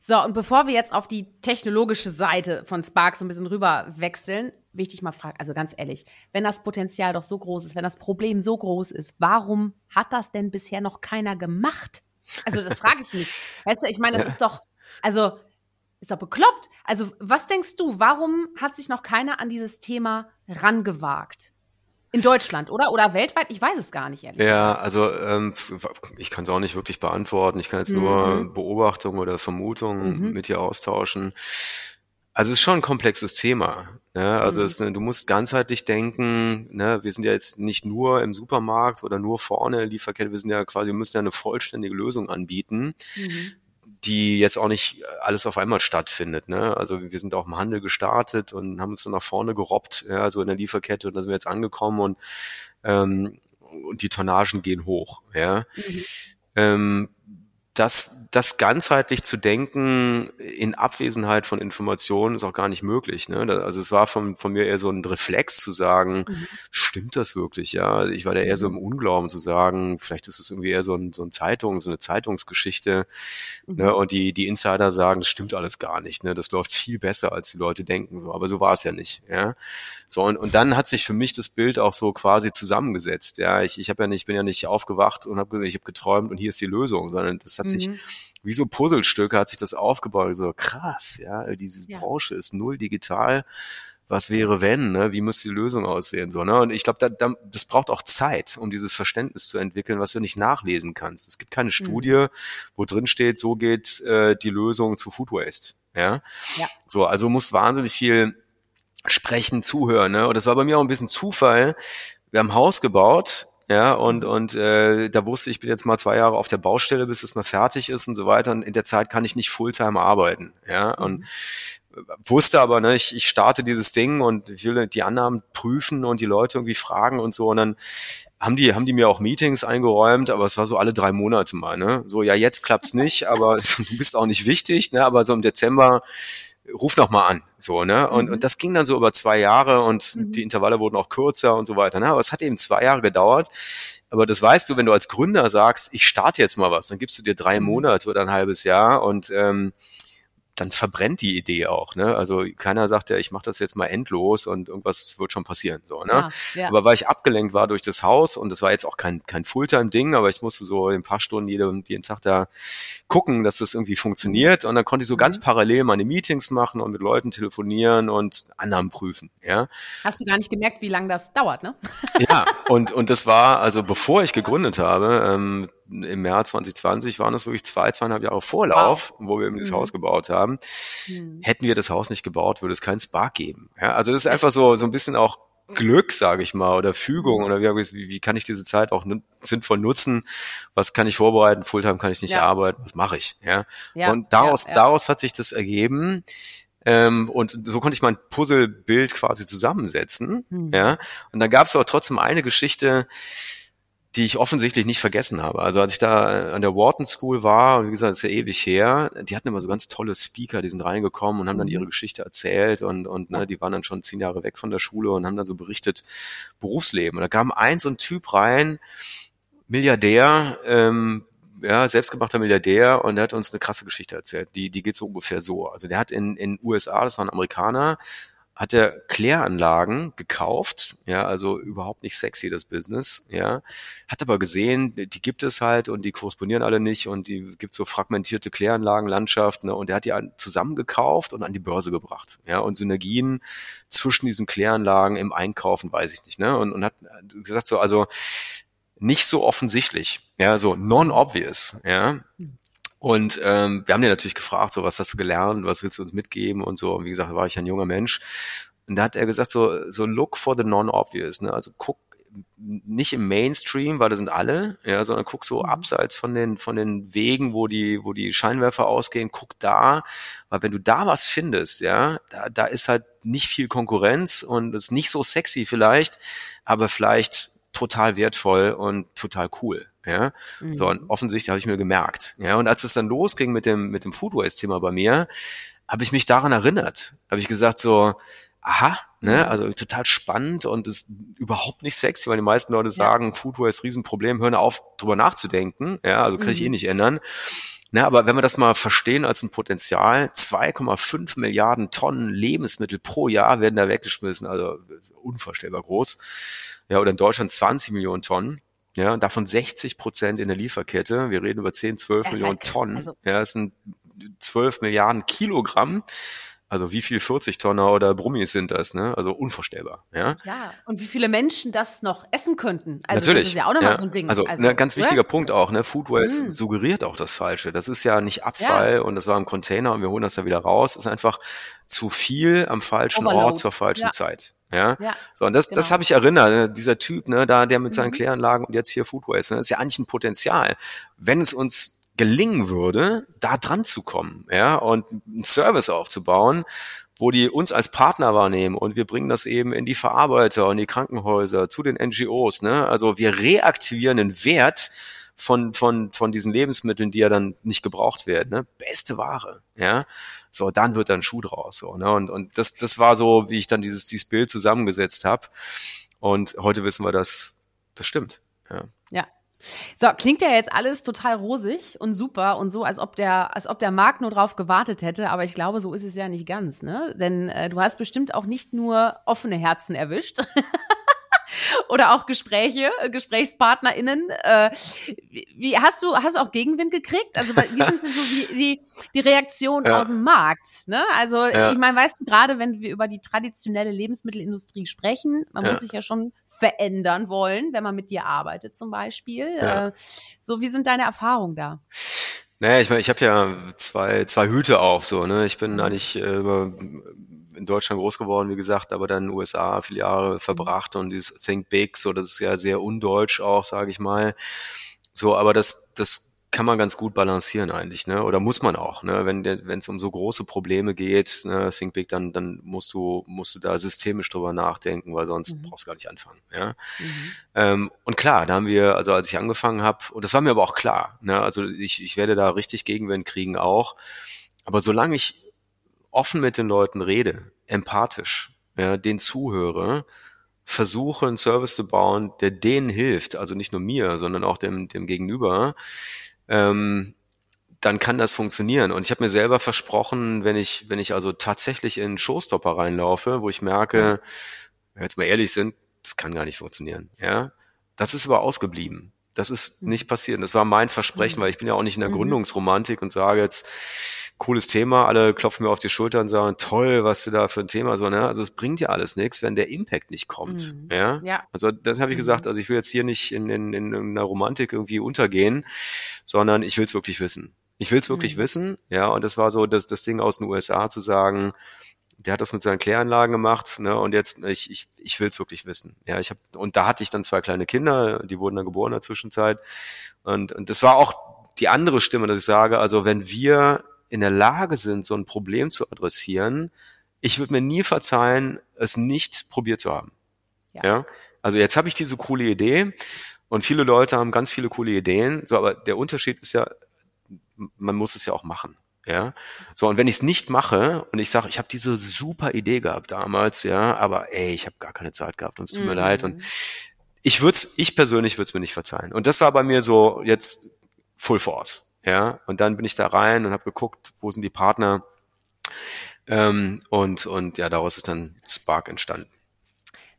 So, und bevor wir jetzt auf die technologische Seite von Spark so ein bisschen rüber wechseln, dich mal fragen, also ganz ehrlich, wenn das Potenzial doch so groß ist, wenn das Problem so groß ist, warum hat das denn bisher noch keiner gemacht? Also das frage ich mich. Weißt du, ich meine, das Ja. ist doch, also ist doch bekloppt. Also was denkst du, warum hat sich noch keiner an dieses Thema rangewagt? In Deutschland, oder? Oder weltweit? Ich weiß es gar nicht, ehrlich. Ja, also ähm, ich kann es auch nicht wirklich beantworten. Ich kann jetzt nur Mhm. Beobachtungen oder Vermutungen Mhm. mit dir austauschen. Also es ist schon ein komplexes Thema. Ne? Also Mhm. es, du musst ganzheitlich denken. Ne? Wir sind ja jetzt nicht nur im Supermarkt oder nur vorne in der Lieferkette. Wir sind ja quasi, wir müssen ja eine vollständige Lösung anbieten. Mhm. die jetzt auch nicht alles auf einmal stattfindet. Ne? Also wir sind auch im Handel gestartet und haben uns dann nach vorne gerobbt, ja, so in der Lieferkette und da sind wir jetzt angekommen und ähm, und die Tonnagen gehen hoch. Ja. Mhm. Ähm, das, das ganzheitlich zu denken in Abwesenheit von Informationen ist auch gar nicht möglich. Ne? Also es war von, von mir eher so ein Reflex zu sagen, mhm. stimmt das wirklich? Ja, ich war da eher so im Unglauben zu sagen, vielleicht ist es irgendwie eher so ein, so ein Zeitung, so eine Zeitungsgeschichte. Mhm. Ne? Und die, die Insider sagen, das stimmt alles gar nicht. Ne? Das läuft viel besser, als die Leute denken. So, aber so war es ja nicht. Ja, so und, und dann hat sich für mich das Bild auch so quasi zusammengesetzt. Ja, ich, ich habe ja nicht, bin ja nicht aufgewacht und habe ich habe geträumt und hier ist die Lösung, sondern das hat hat sich mhm. wie so Puzzlestücke hat sich das aufgebaut. So krass, ja, diese ja. Branche ist null digital. Was wäre wenn? Ne? Wie muss die Lösung aussehen? So, ne? Und ich glaube, da, da, das braucht auch Zeit, um dieses Verständnis zu entwickeln, was du nicht nachlesen kannst. Es gibt keine mhm. Studie, mhm. wo drin steht, so geht äh, die Lösung zu Food Waste. Ja? ja. So, also muss wahnsinnig viel sprechen, zuhören. Ne? Und das war bei mir auch ein bisschen Zufall. Wir haben ein Haus gebaut ja, und, und äh, da wusste ich, bin jetzt mal zwei Jahre auf der Baustelle, bis es mal fertig ist und so weiter. Und in der Zeit kann ich nicht Fulltime arbeiten. Ja, und mhm. wusste aber, ne, ich, ich starte dieses Ding und ich will die Annahmen prüfen und die Leute irgendwie fragen und so. Und dann haben die, haben die mir auch Meetings eingeräumt, aber es war so alle drei Monate mal, ne? So, ja, jetzt klappt's nicht, aber du bist auch nicht wichtig, ne? Aber so im Dezember ruf noch mal an, so, ne? Und, mhm. und das ging dann so über zwei Jahre und mhm. die Intervalle wurden auch kürzer und so weiter. Ne? Aber es hat eben zwei Jahre gedauert. Aber das weißt du, wenn du als Gründer sagst, ich starte jetzt mal was, dann gibst du dir drei mhm. Monate oder ein halbes Jahr und ähm, dann verbrennt die Idee auch. Ne? Also keiner sagt ja, ich mache das jetzt mal endlos und irgendwas wird schon passieren. So, ne? Ja, ja. Aber weil ich abgelenkt war durch das Haus und das war jetzt auch kein, kein Fulltime-Ding, aber ich musste so ein paar Stunden jeden, jeden Tag da gucken, dass das irgendwie funktioniert. Und dann konnte ich so ganz mhm. parallel meine Meetings machen und mit Leuten telefonieren und Annahmen prüfen. Ja? Hast du gar nicht gemerkt, wie lange das dauert, ne? ja, und, und das war, also bevor ich gegründet habe, ähm, im März 2020 waren es wirklich zwei, zweieinhalb Jahre Vorlauf, wow. wo wir eben dieses mhm. Haus gebaut haben. Mhm. Hätten wir das Haus nicht gebaut, würde es keinen Spark geben. Ja, also das ist einfach so, so ein bisschen auch Glück, sage ich mal, oder Fügung oder wie, wie kann ich diese Zeit auch sinnvoll nutzen? Was kann ich vorbereiten? Fulltime kann ich nicht ja. arbeiten. Was mache ich? Ja. ja so, und daraus, ja, daraus hat sich das ergeben. Ähm, und so konnte ich mein Puzzlebild quasi zusammensetzen. Mhm. Ja. Und dann gab es aber trotzdem eine Geschichte, die ich offensichtlich nicht vergessen habe. Also als ich da an der Wharton School war, und wie gesagt, das ist ja ewig her, die hatten immer so ganz tolle Speaker, die sind reingekommen und haben dann ihre mhm. Geschichte erzählt und, und ne, die waren dann schon zehn Jahre weg von der Schule und haben dann so berichtet, Berufsleben. Und da kam ein so ein Typ rein, Milliardär, ähm, ja, selbstgemachter Milliardär und der hat uns eine krasse Geschichte erzählt. Die, die geht so ungefähr so. Also der hat in, in USA, das war ein Amerikaner, hat er Kläranlagen gekauft, ja, also überhaupt nicht sexy das Business, ja, hat aber gesehen, die gibt es halt und die korrespondieren alle nicht und die gibt so fragmentierte Kläranlagenlandschaft, ne, und er hat die zusammengekauft und an die Börse gebracht, ja, und Synergien zwischen diesen Kläranlagen im Einkaufen, weiß ich nicht, ne, und, und hat gesagt so, also nicht so offensichtlich, ja, so non-obvious, ja, und ähm, wir haben den natürlich gefragt, so was hast du gelernt, was willst du uns mitgeben und so. Und wie gesagt, war ich ein junger Mensch. Und da hat er gesagt, so, so look for the non-obvious, ne? Also guck nicht im Mainstream, weil das sind alle, ja, sondern guck so mhm. abseits von den, von den Wegen, wo die, wo die Scheinwerfer ausgehen, guck da, weil wenn du da was findest, ja, da, da ist halt nicht viel Konkurrenz und ist nicht so sexy vielleicht, aber vielleicht total wertvoll und total cool. Ja, mhm. so und offensichtlich habe ich mir gemerkt. Ja, und als es dann losging mit dem mit dem Food Waste Thema bei mir, habe ich mich daran erinnert. Habe ich gesagt so, aha, ne, mhm. also total spannend und ist überhaupt nicht sexy, weil die meisten Leute sagen, ja. Food Waste Riesenproblem, hören auf drüber nachzudenken. Ja, also kann mhm. ich eh nicht ändern. Ne, aber wenn wir das mal verstehen als ein Potenzial, 2,5 Milliarden Tonnen Lebensmittel pro Jahr werden da weggeschmissen, also unvorstellbar groß. Ja, oder in Deutschland 20 Millionen Tonnen. Ja, davon 60 Prozent in der Lieferkette. Wir reden über 10, 12 Millionen Tonnen. Also, ja, das sind 12 Milliarden Kilogramm. Also wie viel 40 Tonner oder Brummis sind das, ne? Also unvorstellbar, ja. Ja, und wie viele Menschen das noch essen könnten. Also Natürlich. das ist ja auch nochmal ja. so ein Ding. Also, also ne, ganz wichtiger Punkt auch, ne? Food Waste mm. suggeriert auch das Falsche. Das ist ja nicht Abfall ja. und das war im Container und wir holen das da wieder raus. Das ist einfach zu viel am falschen Overload. Ort zur falschen ja. Zeit. Ja? ja. So, und das, genau. das habe ich erinnert, ne? dieser Typ, ne, da, der mit seinen mhm. Kläranlagen und jetzt hier Food Waste, ne, das ist ja eigentlich ein Potenzial. Wenn es uns gelingen würde, da dran zu kommen, ja, und einen Service aufzubauen, wo die uns als Partner wahrnehmen und wir bringen das eben in die Verarbeiter und die Krankenhäuser zu den NGOs, ne? Also wir reaktivieren den Wert von, von, von diesen Lebensmitteln, die ja dann nicht gebraucht werden, ne? beste Ware, ja, so, dann wird dann Schuh draus, so, ne, und, und das, das war so, wie ich dann dieses, dieses Bild zusammengesetzt habe und heute wissen wir, dass das stimmt, ja. Ja, so, klingt ja jetzt alles total rosig und super und so, als ob der, als ob der Markt nur drauf gewartet hätte, aber ich glaube, so ist es ja nicht ganz, ne? Denn äh, du hast bestimmt auch nicht nur offene Herzen erwischt. oder auch Gespräche, äh, GesprächspartnerInnen. Äh, wie, hast du, hast du auch Gegenwind gekriegt? Also wie sind so die, die, die Reaktionen ja. aus dem Markt? Ne? Also ja. ich meine, weißt du, gerade wenn wir über die traditionelle Lebensmittelindustrie sprechen, man ja. muss sich ja schon verändern wollen, wenn man mit dir arbeitet zum Beispiel. Äh, so, wie sind deine Erfahrungen da? Naja, ich meine, ich habe ja zwei, zwei Hüte auf, so, ne? Ich bin mhm. eigentlich äh, in Deutschland groß geworden, wie gesagt, aber dann in den USA viele Jahre verbracht und dieses Think Big, so, das ist ja sehr undeutsch auch, sage ich mal. So, aber das, das kann man ganz gut balancieren eigentlich, ne? Oder muss man auch, ne? Wenn wenn es um so große Probleme geht, ne, Think Big, dann dann musst du musst du da systemisch drüber nachdenken, weil sonst mhm. brauchst du gar nicht anfangen, ja. Mhm. Ähm, und klar, da haben wir, also als ich angefangen habe, und das war mir aber auch klar, ne? Also ich ich werde da richtig Gegenwind kriegen auch, aber solange ich offen mit den Leuten rede, empathisch, ja, den zuhöre, versuche einen Service zu bauen, der denen hilft, also nicht nur mir, sondern auch dem dem Gegenüber ähm, dann kann das funktionieren. Und ich habe mir selber versprochen, wenn ich, wenn ich also tatsächlich in Showstopper reinlaufe, wo ich merke, wenn wir jetzt mal ehrlich sind, das kann gar nicht funktionieren. Ja, das ist aber ausgeblieben. Das ist mhm. nicht passiert. Das war mein Versprechen, mhm. weil ich bin ja auch nicht in der mhm. Gründungsromantik und sage jetzt, cooles Thema, alle klopfen mir auf die Schulter und sagen, toll, was du da für ein Thema so, ne? Also es bringt ja alles nichts, wenn der Impact nicht kommt. Mhm. Ja? ja. Also das habe ich mhm. gesagt, also ich will jetzt hier nicht in, in, in einer Romantik irgendwie untergehen, sondern ich will es wirklich wissen. Ich will es wirklich mhm. wissen, ja, und das war so das, das Ding aus den USA zu sagen, der hat das mit seinen Kläranlagen gemacht, ne? Und jetzt ich ich ich will es wirklich wissen. Ja, ich habe und da hatte ich dann zwei kleine Kinder, die wurden dann geboren in der Zwischenzeit und und das war auch die andere Stimme, dass ich sage, also wenn wir in der Lage sind, so ein Problem zu adressieren, ich würde mir nie verzeihen, es nicht probiert zu haben. Ja. ja? Also jetzt habe ich diese coole Idee und viele Leute haben ganz viele coole Ideen, so aber der Unterschied ist ja, man muss es ja auch machen. Ja, so und wenn ich es nicht mache und ich sage, ich habe diese super Idee gehabt damals, ja, aber ey, ich habe gar keine Zeit gehabt und es tut mhm. mir leid und ich würde ich persönlich würde es mir nicht verzeihen. Und das war bei mir so jetzt Full Force. Ja, und dann bin ich da rein und habe geguckt, wo sind die Partner. Ähm, und, und ja, daraus ist dann Spark entstanden.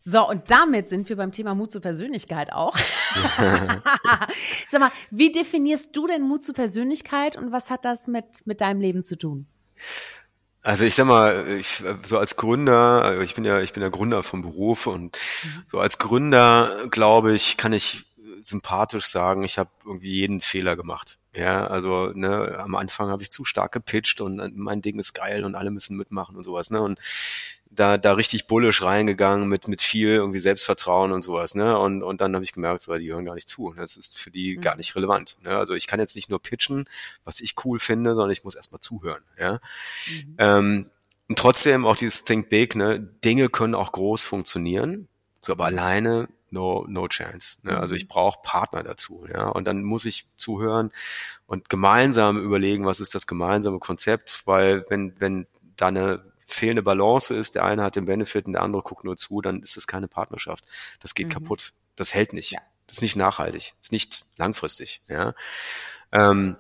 So, und damit sind wir beim Thema Mut zur Persönlichkeit auch. Sag mal, wie definierst du denn Mut zur Persönlichkeit und was hat das mit, mit deinem Leben zu tun? Also ich sag mal, ich, so als Gründer, ich bin ja, ich bin ja Gründer vom Beruf und mhm. so als Gründer, glaube ich, kann ich sympathisch sagen, ich habe irgendwie jeden Fehler gemacht. Ja, also ne, am Anfang habe ich zu stark gepitcht und äh, mein Ding ist geil und alle müssen mitmachen und sowas, ne? Und da da richtig bullisch reingegangen mit mit viel irgendwie Selbstvertrauen und sowas, ne? Und und dann habe ich gemerkt, so, die hören gar nicht zu. Das ist für die mhm. gar nicht relevant. Ne? Also ich kann jetzt nicht nur pitchen, was ich cool finde, sondern ich muss erstmal zuhören. Ja. Mhm. Ähm, und trotzdem auch dieses Think Big, ne? Dinge können auch groß funktionieren, so aber alleine no, no chance. Ne? Also mhm. ich brauche Partner dazu. Ja? Und dann muss ich zuhören und gemeinsam überlegen, was ist das gemeinsame Konzept, weil wenn, wenn da eine fehlende Balance ist, der eine hat den Benefit und der andere guckt nur zu, dann ist das keine Partnerschaft. Das geht mhm. kaputt. Das hält nicht. Ja. Das ist nicht nachhaltig. Das ist nicht langfristig. Ja. Ähm,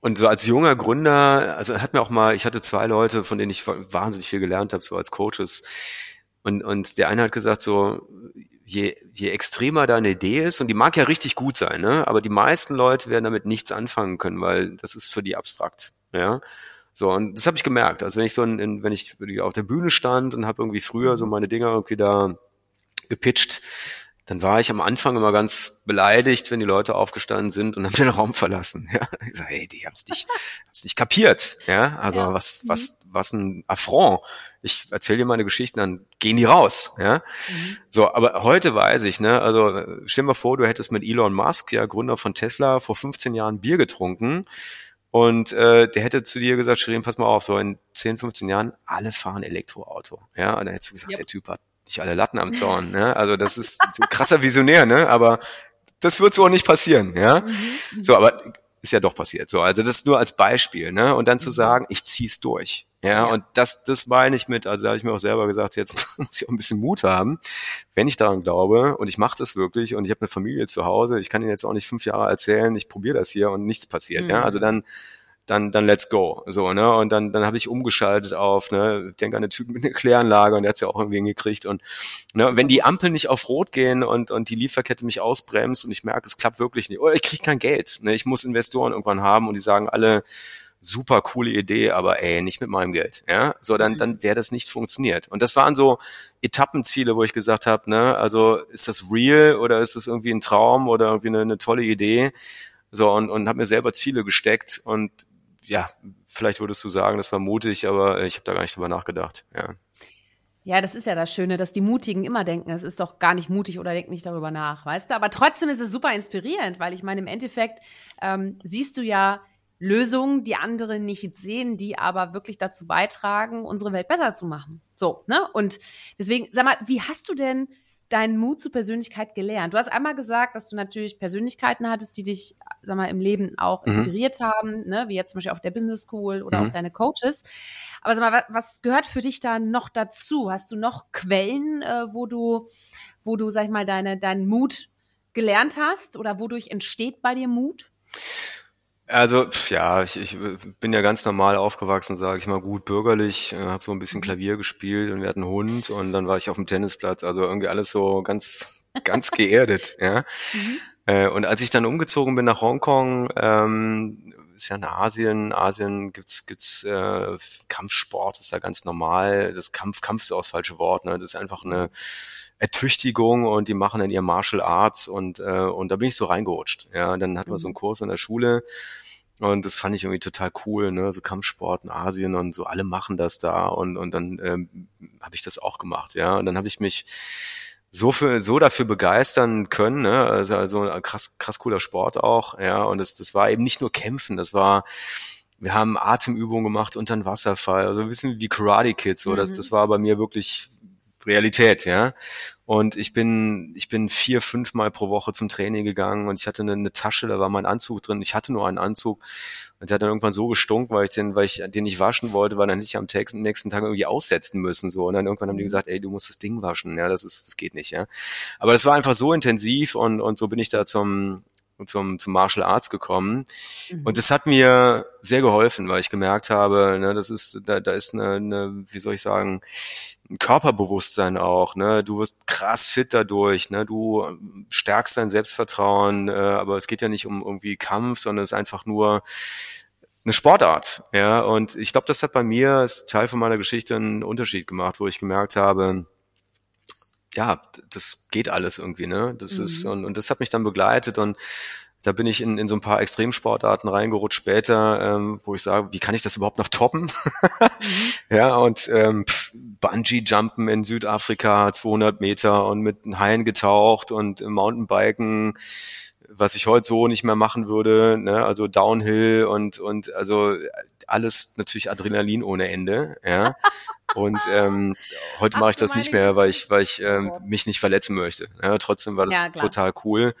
und so als junger Gründer, also hat mir auch mal, ich hatte zwei Leute, von denen ich wahnsinnig viel gelernt habe, so als Coaches. Und, und der eine hat gesagt so, je, je extremer deine Idee ist, und die mag ja richtig gut sein, ne? aber die meisten Leute werden damit nichts anfangen können, weil das ist für die abstrakt. Ja. So, und das habe ich gemerkt. Also wenn ich so in, in, wenn ich auf der Bühne stand und habe irgendwie früher so meine Dinger irgendwie da gepitcht, dann war ich am Anfang immer ganz beleidigt, wenn die Leute aufgestanden sind und haben den Raum verlassen. Ja, ich sag, hey, die haben es nicht, haben's nicht kapiert. Ja, also ja. was, was, mhm. was ein Affront. Ich erzähle dir meine Geschichten, dann gehen die raus. Ja, mhm. so. Aber heute weiß ich, ne, also stell dir mal vor, du hättest mit Elon Musk, ja Gründer von Tesla, vor 15 Jahren Bier getrunken. Und äh, der hätte zu dir gesagt, Shirin, pass mal auf, so in 10, 15 Jahren, alle fahren Elektroauto. Ja, und dann hättest du gesagt, yep. der Typ hat nicht alle Latten am Zaun. Ne? Also das ist ein krasser Visionär, ne? aber das wird so nicht passieren, ja. Mhm. So, aber ist ja doch passiert. So, also das nur als Beispiel, ne? Und dann zu mhm. sagen, ich zieh's durch. Ja, ja, und das, das meine ich mit, also da habe ich mir auch selber gesagt, jetzt muss ich auch ein bisschen Mut haben, wenn ich daran glaube und ich mache das wirklich und ich habe eine Familie zu Hause, ich kann Ihnen jetzt auch nicht fünf Jahre erzählen, ich probiere das hier und nichts passiert. Mhm. Ja, also dann dann, dann let's go. So, ne? Und dann, dann habe ich umgeschaltet auf, ne, ich denke an den Typen mit einer Kläranlage und der hat's ja auch irgendwie hingekriegt. Und ne, wenn die Ampeln nicht auf Rot gehen und, und die Lieferkette mich ausbremst und ich merke, es klappt wirklich nicht, oder ich kriege kein Geld. Ne? Ich muss Investoren irgendwann haben und die sagen alle, super coole Idee, aber ey, nicht mit meinem Geld. Ja, so dann, mhm. dann wäre das nicht funktioniert. Und das waren so Etappenziele, wo ich gesagt habe, ne, also ist das real oder ist das irgendwie ein Traum oder irgendwie eine, eine tolle Idee? So und, und habe mir selber Ziele gesteckt und ja, vielleicht würdest du sagen, das war mutig, aber ich habe da gar nicht drüber nachgedacht. Ja. Ja, das ist ja das Schöne, dass die Mutigen immer denken, es ist doch gar nicht mutig oder denkt nicht darüber nach, weißt du? Aber trotzdem ist es super inspirierend, weil ich meine, im Endeffekt ähm, siehst du ja Lösungen, die andere nicht sehen, die aber wirklich dazu beitragen, unsere Welt besser zu machen. So, ne? Und deswegen, sag mal, wie hast du denn deinen Mut zur Persönlichkeit gelernt? Du hast einmal gesagt, dass du natürlich Persönlichkeiten hattest, die dich, sag mal, im Leben auch mhm. inspiriert mhm. haben, ne? wie jetzt zum Beispiel auf der Business School oder mhm. auch deine Coaches. Aber sag mal, was gehört für dich da noch dazu? Hast du noch Quellen, äh, wo du, wo du, sag ich mal, deine, deinen Mut gelernt hast oder wodurch entsteht bei dir Mut? Also ja, ich, ich bin ja ganz normal aufgewachsen, sage ich mal, gut bürgerlich, äh, habe so ein bisschen mhm. Klavier gespielt und wir hatten einen Hund und dann war ich auf dem Tennisplatz, also irgendwie alles so ganz ganz geerdet, ja. Mhm. Äh, und als ich dann umgezogen bin nach Hongkong, ähm, ist ja in Asien, Asien gibt's gibt's äh, Kampfsport, ist da ganz normal. Das Kampf Kampf ist auch das falsche Wort, ne? Das ist einfach eine Ertüchtigung und die machen dann ihr Martial Arts und äh, und da bin ich so reingerutscht. Ja, dann hatten wir so einen mhm. Kurs in der Schule und das fand ich irgendwie total cool, ne? So Kampfsport in Asien und so alle machen das da und und dann ähm, habe ich das auch gemacht, ja. Und dann habe ich mich so für so dafür begeistern können, ne? Also also krass krass cooler Sport auch, ja. Und das das war eben nicht nur Kämpfen, das war wir haben Atemübungen gemacht unter einem Wasserfall, also ein bisschen wie Karate Kids, so mhm. das das war bei mir wirklich Realität, ja. Und ich bin, ich bin vier, fünf Mal pro Woche zum Training gegangen und ich hatte eine, eine Tasche, da war mein Anzug drin. Ich hatte nur einen Anzug und der hat dann irgendwann so gestunken, weil ich den, weil ich den nicht waschen wollte, weil dann hätte ich am nächsten Tag irgendwie aussetzen müssen, so. Und dann irgendwann haben die gesagt, ey, du musst das Ding waschen. Ja, das ist, das geht nicht, ja. Aber das war einfach so intensiv und, und so bin ich da zum, zum, zum Martial Arts gekommen. Mhm. Und das hat mir sehr geholfen, weil ich gemerkt habe, ne, das ist, da, da ist eine, eine, wie soll ich sagen, ein Körperbewusstsein auch, ne? Du wirst krass fit dadurch, ne? Du stärkst dein Selbstvertrauen, äh, aber es geht ja nicht um irgendwie Kampf, sondern es ist einfach nur eine Sportart, ja. Und ich glaube, das hat bei mir, ist Teil von meiner Geschichte, einen Unterschied gemacht, wo ich gemerkt habe, ja, das geht alles irgendwie, ne? Das mhm. ist, und, und das hat mich dann begleitet und da bin ich in, in so ein paar Extremsportarten reingerutscht später, ähm, wo ich sage, wie kann ich das überhaupt noch toppen? mhm. Ja, und ähm, Bungee-Jumpen in Südafrika, 200 Meter und mit Haien getaucht und Mountainbiken, was ich heute so nicht mehr machen würde, ne? also Downhill und, und also alles natürlich Adrenalin ohne Ende, ja. Und ähm, heute mache ich das nicht mehr, weil ich, weil ich ähm, mich nicht verletzen möchte. Ja, trotzdem war das ja, total cool.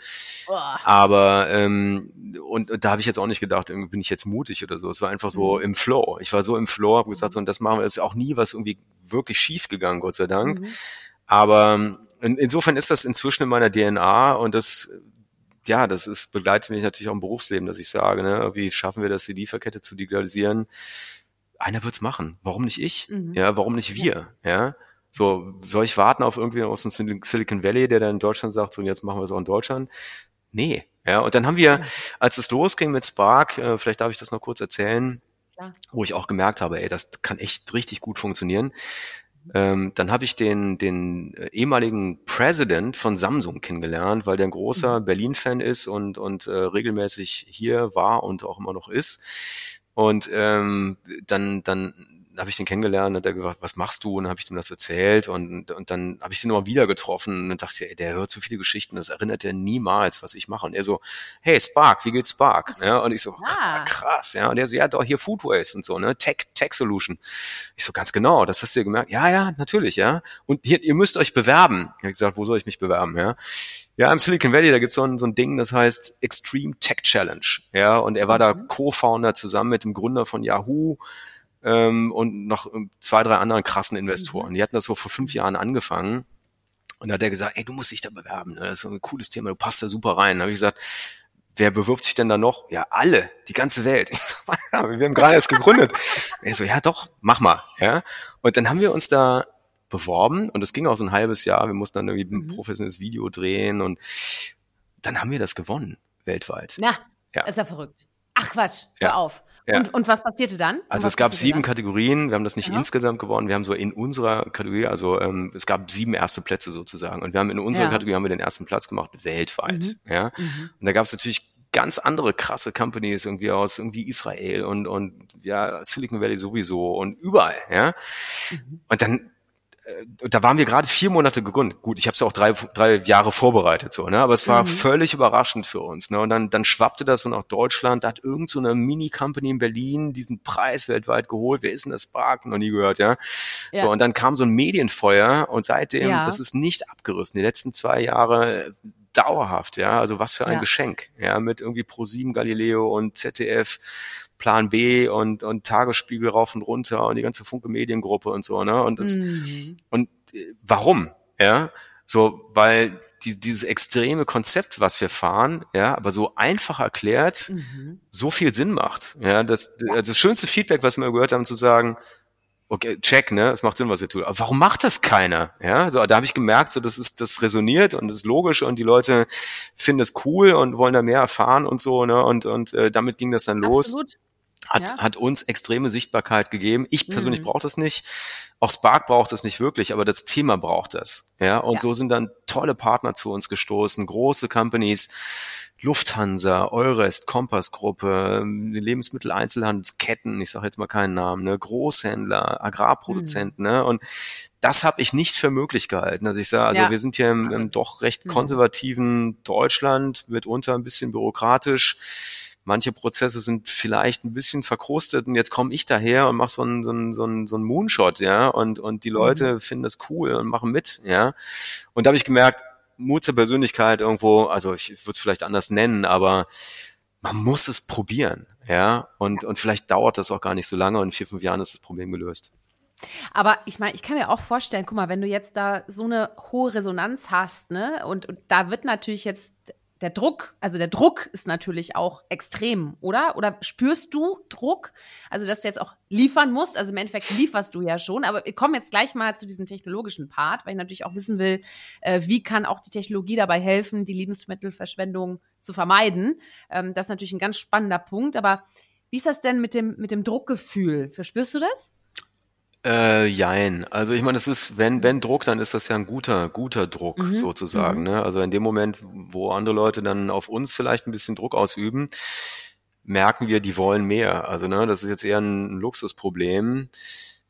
Aber ähm, und, und da habe ich jetzt auch nicht gedacht, bin ich jetzt mutig oder so. Es war einfach so mhm. im Flow. Ich war so im Flow, habe gesagt, so, und das machen wir. Es ist auch nie was irgendwie wirklich schief gegangen, Gott sei Dank. Mhm. Aber in, insofern ist das inzwischen in meiner DNA und das ja, das ist, begleitet mich natürlich auch im Berufsleben, dass ich sage, ne, wie schaffen wir das, die Lieferkette zu digitalisieren? Einer wird's machen. Warum nicht ich? Mhm. Ja, warum nicht wir? Ja. ja. So, soll ich warten auf irgendwie aus dem Silicon Valley, der dann in Deutschland sagt, so, und jetzt machen wir es auch in Deutschland? Nee. Ja, und dann haben wir, als es losging mit Spark, äh, vielleicht darf ich das noch kurz erzählen, ja. wo ich auch gemerkt habe, ey, das kann echt richtig gut funktionieren. Ähm, dann habe ich den, den äh, ehemaligen President von Samsung kennengelernt, weil der ein großer mhm. Berlin-Fan ist und, und äh, regelmäßig hier war und auch immer noch ist. Und ähm, dann, dann habe ich den kennengelernt und der gesagt, was machst du? Und dann habe ich ihm das erzählt und, und dann habe ich den nochmal wieder getroffen und dachte ich, ey, der hört so viele Geschichten, das erinnert er niemals, was ich mache. Und er so, hey Spark, wie geht's Spark? Ja, und ich so, ah. krass, ja. Und er so, ja, doch hier Foodways und so, ne? Tech, Tech Solution. Ich so, ganz genau, das hast du ja gemerkt. Ja, ja, natürlich, ja. Und hier, ihr müsst euch bewerben. Ich habe gesagt, wo soll ich mich bewerben, ja? Ja, im Silicon Valley, da gibt's so ein, so ein Ding, das heißt Extreme Tech Challenge. Ja, und er war da Mhm. Co-Founder zusammen mit dem Gründer von Yahoo ähm, und noch ähm, zwei, drei anderen krassen Investoren. Die hatten das so vor fünf Jahren angefangen. Und da hat er gesagt, ey, du musst dich da bewerben. Ne? Das ist so ein cooles Thema, du passt da super rein. Da habe ich gesagt, wer bewirbt sich denn da noch? Ja, alle, die ganze Welt. ja, wir haben gerade erst gegründet. ich so, ja doch, mach mal. Ja. Und dann haben wir uns da beworben und es ging auch so ein halbes Jahr. Wir mussten dann irgendwie ein Mhm. professionelles Video drehen und dann haben wir das gewonnen, weltweit. Na, Ja. ist ja verrückt. Ach Quatsch, hör Ja. auf. Ja. Und, und was passierte dann? Also es gab sieben dann? Kategorien, wir haben das nicht Ja. insgesamt gewonnen, wir haben so in unserer Kategorie, also ähm, es gab sieben erste Plätze sozusagen und wir haben in unserer Ja. Kategorie haben wir den ersten Platz gemacht weltweit, ja. Mhm. Und da gab es natürlich ganz andere krasse Companies irgendwie aus irgendwie Israel und und ja Silicon Valley sowieso und überall, ja. Mhm. Und dann da waren wir gerade vier Monate gegründet. Gut, ich habe es ja auch drei, drei Jahre vorbereitet, so, ne? Aber es war Mhm. völlig überraschend für uns. Ne? Und dann, dann schwappte das so nach Deutschland. Da hat irgend so eine Mini-Company in Berlin diesen Preis weltweit geholt. Wer ist denn das Spark? Noch nie gehört, ja? Ja. So, und dann kam so ein Medienfeuer und seitdem, Ja. das ist nicht abgerissen. Die letzten zwei Jahre äh, dauerhaft, ja. Also was für ein Ja. Geschenk, ja, mit irgendwie Pro7 Galileo und ZDF. Plan B und, und Tagesspiegel rauf und runter und die ganze Funke Mediengruppe und so, ne? Und das, Mhm. und äh, warum? Ja, so, weil die, dieses extreme Konzept, was wir fahren, ja, aber so einfach erklärt, Mhm. so viel Sinn macht. Ja, das, also das schönste Feedback, was wir gehört haben, zu sagen, okay, check, ne, es macht Sinn, was ihr tut. Aber warum macht das keiner? Ja, so, da habe ich gemerkt, so, das ist, das resoniert und das ist logisch und die Leute finden es cool und wollen da mehr erfahren und so, ne, und, und äh, damit ging das dann los Absolut. hat, Ja. hat uns extreme Sichtbarkeit gegeben. Ich persönlich Mhm. brauche das nicht. Auch Spark braucht das nicht wirklich, aber das Thema braucht das. Ja, und Ja. so sind dann tolle Partner zu uns gestoßen, große Companies, Lufthansa, Eurest, Kompass-Gruppe, ähm, Lebensmitteleinzelhandelsketten, ich sage jetzt mal keinen Namen, ne, Großhändler, Agrarproduzenten, ne, und das habe ich nicht für möglich gehalten. Also ich sage, also Ja. wir sind hier im, im doch recht Mhm. konservativen Deutschland, mitunter ein bisschen bürokratisch. Manche Prozesse sind vielleicht ein bisschen verkrustet und jetzt komme ich daher und mache so einen so einen, so einen, so einen Moonshot, ja, und, und die Leute finden das cool und machen mit, ja. Und da habe ich gemerkt, Mut zur Persönlichkeit irgendwo, also ich würde es vielleicht anders nennen, aber man muss es probieren, ja. Und, und vielleicht dauert das auch gar nicht so lange und in vier, fünf Jahren ist das Problem gelöst. Aber ich meine, ich kann mir auch vorstellen, guck mal, wenn du jetzt da so eine hohe Resonanz hast, ne, und, und da wird natürlich jetzt der Druck, also der Druck ist natürlich auch extrem, oder? Oder spürst du Druck? Also, dass du jetzt auch liefern musst, also im Endeffekt lieferst du ja schon, aber wir kommen jetzt gleich mal zu diesem technologischen Part, weil ich natürlich auch wissen will, äh, wie kann auch die Technologie dabei helfen, die Lebensmittelverschwendung zu vermeiden. Ähm, das ist natürlich ein ganz spannender Punkt, aber wie ist das denn mit dem, mit dem Druckgefühl? Verspürst du das? Äh, jein. Also ich meine, es ist, wenn, wenn Druck, dann ist das ja ein guter, guter Druck Mhm. sozusagen. Ne? Also in dem Moment, wo andere Leute dann auf uns vielleicht ein bisschen Druck ausüben, merken wir, die wollen mehr. Also ne, das ist jetzt eher ein Luxusproblem,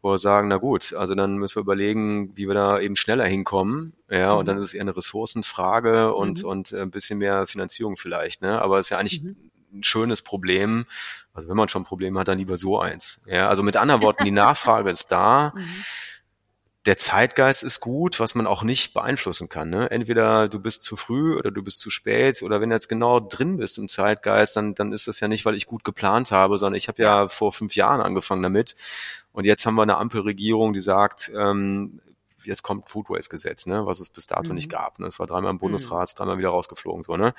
wo wir sagen, na gut, also dann müssen wir überlegen, wie wir da eben schneller hinkommen. Ja, und Mhm. dann ist es eher eine Ressourcenfrage und, Mhm. und äh, ein bisschen mehr Finanzierung vielleicht. Ne? Aber es ist ja eigentlich Mhm. Ein schönes Problem. Also wenn man schon Probleme hat, dann lieber so eins. Ja, also mit anderen Worten, die Nachfrage ist da. Mhm. Der Zeitgeist ist gut, was man auch nicht beeinflussen kann. Ne? Entweder du bist zu früh oder du bist zu spät oder wenn du jetzt genau drin bist im Zeitgeist, dann, dann ist das ja nicht, weil ich gut geplant habe, sondern ich habe ja vor fünf Jahren angefangen damit und jetzt haben wir eine Ampelregierung, die sagt, ähm, jetzt kommt Food Waste Gesetz, ne, was es bis dato Mhm. nicht gab. Ne? Es war dreimal im Bundesrat, ist dreimal wieder rausgeflogen. So, ne?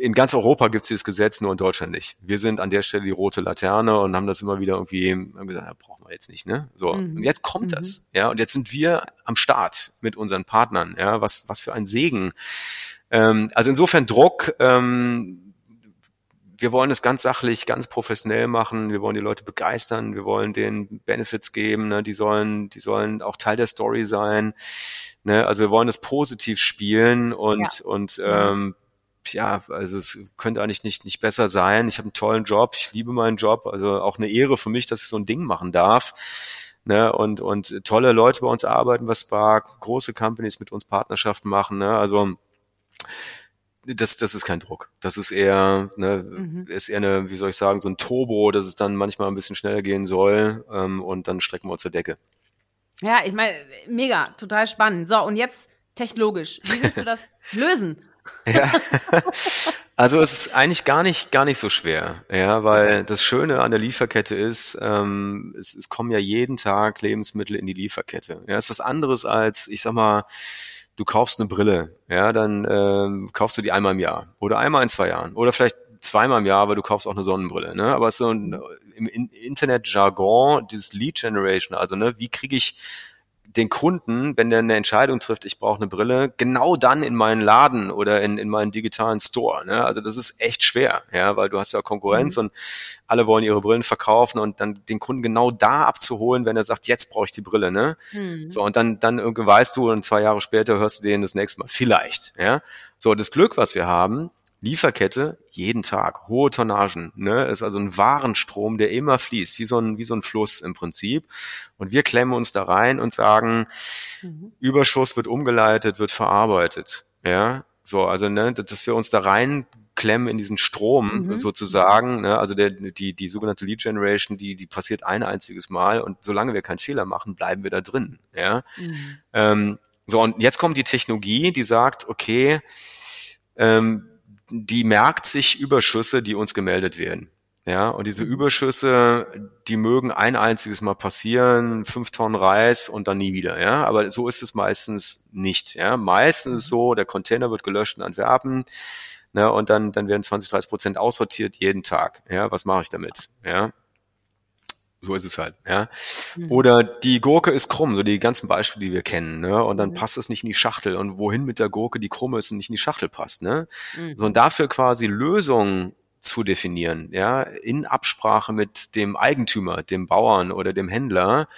In ganz Europa gibt es dieses Gesetz, nur in Deutschland nicht. Wir sind an der Stelle die rote Laterne und haben das immer wieder irgendwie haben gesagt, ja, brauchen wir jetzt nicht, ne? So. Mhm. Und jetzt kommt Mhm. das. Ja, und jetzt sind wir am Start mit unseren Partnern. Ja, was, was für ein Segen. Ähm, also insofern Druck, ähm, wir wollen es ganz sachlich, ganz professionell machen. Wir wollen die Leute begeistern. Wir wollen denen Benefits geben. Ne? Die sollen, die sollen auch Teil der Story sein. Ne? Also wir wollen es positiv spielen und, Ja. und, ähm, ja, also es könnte eigentlich nicht, nicht besser sein. Ich habe einen tollen Job. Ich liebe meinen Job. Also auch eine Ehre für mich, dass ich so ein Ding machen darf. Ne, und, und tolle Leute bei uns arbeiten bei Spark, große Companies mit uns Partnerschaften machen. Ne, also das, das ist kein Druck. Das ist eher, ne, Mhm. ist eher eine, wie soll ich sagen, so ein Turbo, dass es dann manchmal ein bisschen schneller gehen soll ähm, und dann strecken wir uns zur Decke. Ja, ich meine, mega, total spannend. So, und jetzt technologisch? Wie willst du das lösen? Ja. Also es ist eigentlich gar nicht gar nicht so schwer, ja, weil das Schöne an der Lieferkette ist, ähm, es, es kommen ja jeden Tag Lebensmittel in die Lieferkette. Ja, ist was anderes als, ich sag mal, du kaufst eine Brille, ja, dann ähm, kaufst du die einmal im Jahr oder einmal in zwei Jahren oder vielleicht zweimal im Jahr, aber du kaufst auch eine Sonnenbrille, ne? Aber so ein, im Internet-Jargon, dieses Lead Generation, also ne, wie kriege ich den Kunden, wenn der eine Entscheidung trifft, ich brauche eine Brille, genau dann in meinen Laden oder in, in meinen digitalen Store. Ne? Also das ist echt schwer, ja, weil du hast ja Konkurrenz mhm. und alle wollen ihre Brillen verkaufen und dann den Kunden genau da abzuholen, wenn er sagt, jetzt brauche ich die Brille, ne? Mhm. So, und dann, dann irgendwie weißt du und zwei Jahre später hörst du den das nächste Mal. Vielleicht, ja. So, das Glück, was wir haben, Lieferkette jeden Tag, hohe Tonnagen, ne, ist also ein Warenstrom, der immer fließt, wie so ein, wie so ein Fluss im Prinzip. Und wir klemmen uns da rein und sagen, mhm. Überschuss wird umgeleitet, wird verarbeitet, ja. So, also, ne, dass wir uns da rein klemmen in diesen Strom mhm. sozusagen. Ne? Also der, die, die sogenannte Lead Generation, die, die passiert ein einziges Mal und solange wir keinen Fehler machen, bleiben wir da drin. Ja? Mhm. Ähm, so, und jetzt kommt die Technologie, die sagt, okay, ähm, die merkt sich Überschüsse, die uns gemeldet werden. Ja, und diese mhm. Überschüsse, die mögen ein einziges Mal passieren, fünf Tonnen Reis und dann nie wieder. Ja, aber so ist es meistens nicht. Ja, meistens ist es so, der Container wird gelöscht in Antwerpen, ne, und dann, dann werden 20, 30 Prozent aussortiert jeden Tag. Ja, was mache ich damit? Ja, so ist es halt, ja. Mhm. Oder die Gurke ist krumm, so die ganzen Beispiele, die wir kennen, ne? Und dann mhm. passt es nicht in die Schachtel. Und wohin mit der Gurke die krumme ist und nicht in die Schachtel passt, ne? Mhm. Sondern dafür quasi Lösungen zu definieren, ja, in Absprache mit dem Eigentümer, dem Bauern oder dem Händler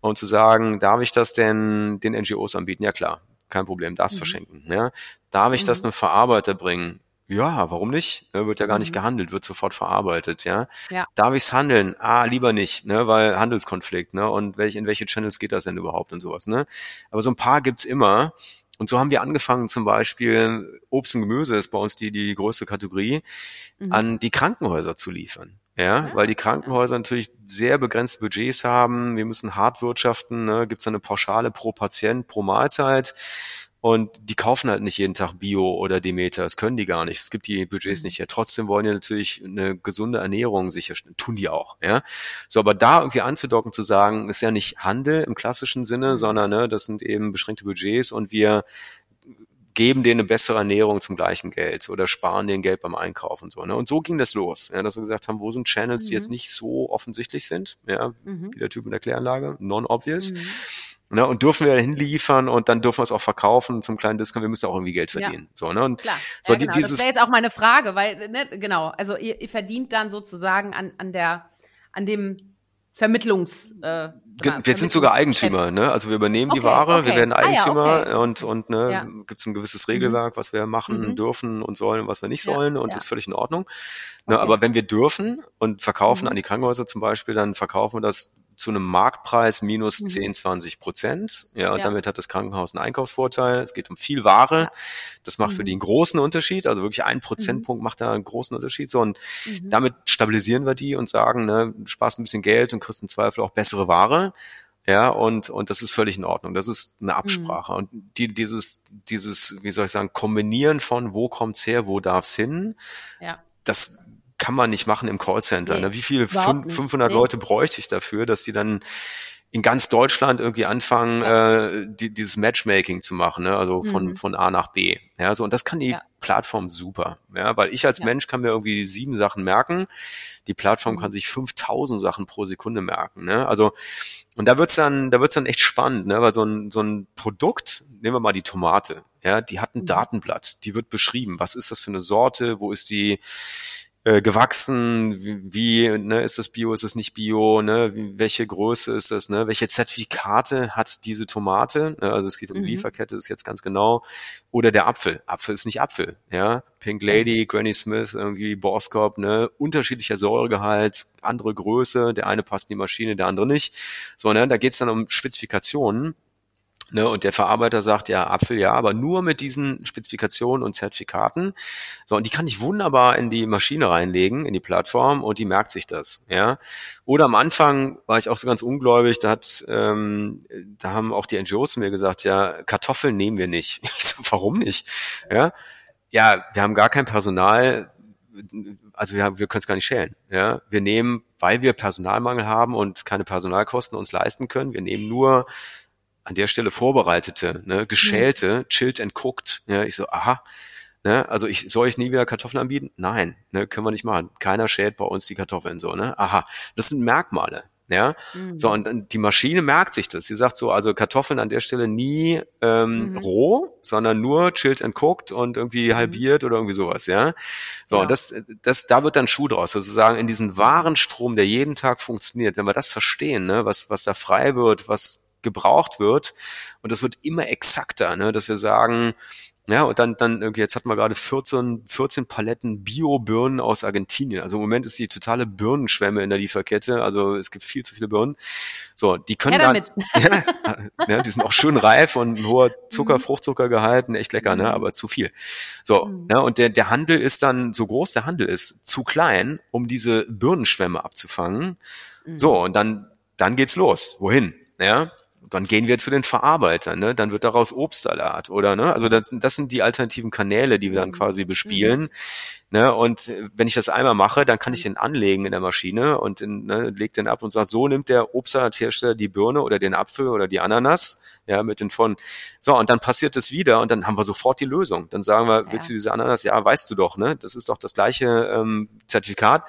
und zu sagen, darf ich das denn den NGOs anbieten? Ja klar, kein Problem, darfst mhm. verschenken, ja. Darf ich das mhm. einem Verarbeiter bringen? Ja, warum nicht? Ne, wird ja gar nicht mhm. gehandelt, wird sofort verarbeitet, ja. ja. Darf ich's handeln? Ah, lieber nicht, ne, weil Handelskonflikt, ne? Und welch, in welche Channels geht das denn überhaupt und sowas, ne? Aber so ein paar gibt's immer. Und so haben wir angefangen, zum Beispiel Obst und Gemüse ist bei uns die, die größte Kategorie, mhm. an die Krankenhäuser zu liefern. Ja, ja, weil die Krankenhäuser natürlich sehr begrenzte Budgets haben. Wir müssen hart wirtschaften. Ne? Gibt es eine Pauschale pro Patient, pro Mahlzeit. Und die kaufen halt nicht jeden Tag Bio oder Demeter. Das können die gar nicht. Es gibt die Budgets mhm. nicht hier. Trotzdem wollen die natürlich eine gesunde Ernährung sicherstellen. Tun die auch, ja. So, aber da irgendwie anzudocken, zu sagen, ist ja nicht Handel im klassischen Sinne, mhm. sondern, ne, das sind eben beschränkte Budgets und wir geben denen eine bessere Ernährung zum gleichen Geld oder sparen denen Geld beim Einkauf und so. Ne? Und so ging das los, ja, dass wir gesagt haben, wo sind Channels, mhm. die jetzt nicht so offensichtlich sind, ja, mhm. wie der Typ in der Kläranlage, non-obvious. Mhm. Ne, und dürfen wir hinliefern und dann dürfen wir es auch verkaufen zum kleinen Discount. Wir müssen auch irgendwie Geld verdienen. Ja. So, ne? Und Klar. So, ja, genau. dieses das wäre jetzt auch meine Frage, weil, ne, genau, also ihr, ihr verdient dann sozusagen an, an der, an dem Vermittlungs. Äh, wir sind sogar Eigentümer, ne? Also wir übernehmen okay, die Ware, okay. wir werden Eigentümer ah, ja, okay. und und ne, ja. gibt es ein gewisses mhm. Regelwerk, was wir machen mhm. dürfen und sollen und was wir nicht sollen ja, und ja. ist völlig in Ordnung. Ne, aber wenn wir dürfen und verkaufen mhm. an die Krankenhäuser zum Beispiel, dann verkaufen wir das zu einem Marktpreis minus mhm. 10, 20 Prozent. Ja, und ja. damit hat das Krankenhaus einen Einkaufsvorteil. Es geht um viel Ware. Ja. Das macht mhm. für die einen großen Unterschied. Also wirklich ein Prozentpunkt mhm. macht da einen großen Unterschied. So, und mhm. damit stabilisieren wir die und sagen, ne, du sparst ein bisschen Geld und kriegst im Zweifel auch bessere Ware. Ja, und, und das ist völlig in Ordnung. Das ist eine Absprache. Mhm. Und die, dieses, dieses, wie soll ich sagen, Kombinieren von wo kommt's her, wo darf's hin, ja. das kann man nicht machen im Callcenter. Nee, ne? Wie viel? 500 nee. Leute bräuchte ich dafür, dass die dann in ganz Deutschland irgendwie anfangen, ja. äh, die, dieses Matchmaking zu machen, ne? also von, mhm. von A nach B. Ja, so, und das kann die ja. Plattform super, ja, weil ich als ja. Mensch kann mir irgendwie sieben Sachen merken, die Plattform mhm. kann sich 5000 Sachen pro Sekunde merken, ne? also, und da wird's dann, da wird's dann echt spannend, ne? weil so ein, so ein Produkt, nehmen wir mal die Tomate, ja, die hat ein mhm. Datenblatt, die wird beschrieben, was ist das für eine Sorte, wo ist die, äh, gewachsen, wie, wie ne, ist das Bio, ist es nicht Bio, ne, wie, welche Größe ist das, ne, welche Zertifikate hat diese Tomate, ne, also es geht um die mhm. Lieferkette, ist jetzt ganz genau, oder der Apfel, Apfel ist nicht Apfel, ja, Pink Lady, Granny Smith, irgendwie Borscop, ne, unterschiedlicher Säuregehalt, andere Größe, der eine passt in die Maschine, der andere nicht, so, ne, da geht's dann um Spezifikationen, Ne, und der Verarbeiter sagt ja Apfel ja, aber nur mit diesen Spezifikationen und Zertifikaten. So, und die kann ich wunderbar in die Maschine reinlegen, in die Plattform und die merkt sich das. Ja. Oder am Anfang war ich auch so ganz ungläubig, da hat, ähm, da haben auch die NGOs mir gesagt, ja, Kartoffeln nehmen wir nicht. Ich so, warum nicht? Ja, ja, wir haben gar kein Personal, also wir, wir können es gar nicht schälen. Ja, wir nehmen, weil wir Personalmangel haben und keine Personalkosten uns leisten können, wir nehmen nur an der Stelle vorbereitete, ne, geschälte, mhm. chilled and cooked. Ja, ich so, aha, ne, also ich soll ich nie wieder Kartoffeln anbieten? Nein, ne, können wir nicht machen. Keiner schält bei uns die Kartoffeln so, ne? Aha, das sind Merkmale. Ja, mhm. so und dann die Maschine merkt sich das. Sie sagt so, also Kartoffeln an der Stelle nie ähm, mhm. roh, sondern nur chilled and cooked und irgendwie mhm. halbiert oder irgendwie sowas. Ja, so ja. und das, das, da wird dann Schuh draus. Sozusagen in diesen Warenstrom, der jeden Tag funktioniert. Wenn wir das verstehen, ne, was was da frei wird, was gebraucht wird. Und das wird immer exakter, ne? dass wir sagen, ja, und dann, dann irgendwie, jetzt hatten wir gerade 14, 14 Paletten Bio-Birnen aus Argentinien. Also im Moment ist die totale Birnenschwemme in der Lieferkette. Also es gibt viel zu viele Birnen. So, die können ja, damit. dann, ja, ja, die sind auch schön reif und ein hoher Zucker, mhm. Fruchtzuckergehalt, echt lecker, ne, mhm. aber zu viel. So, mhm. ne, und der, der Handel ist dann, so groß der Handel ist, zu klein, um diese Birnenschwemme abzufangen. Mhm. So, und dann, dann geht's los. Wohin? Ja, dann gehen wir zu den Verarbeitern, ne? dann wird daraus Obstsalat oder ne, also das, das sind die alternativen Kanäle, die wir dann mhm. quasi bespielen. Mhm. Ne? Und äh, wenn ich das einmal mache, dann kann ich den anlegen in der Maschine und in, ne, leg den ab und sagt, so nimmt der Obstsalathersteller die Birne oder den Apfel oder die Ananas, ja, mit den von, so, und dann passiert es wieder und dann haben wir sofort die Lösung. Dann sagen wir, ja. willst du diese Ananas? Ja, weißt du doch, ne? Das ist doch das gleiche ähm, Zertifikat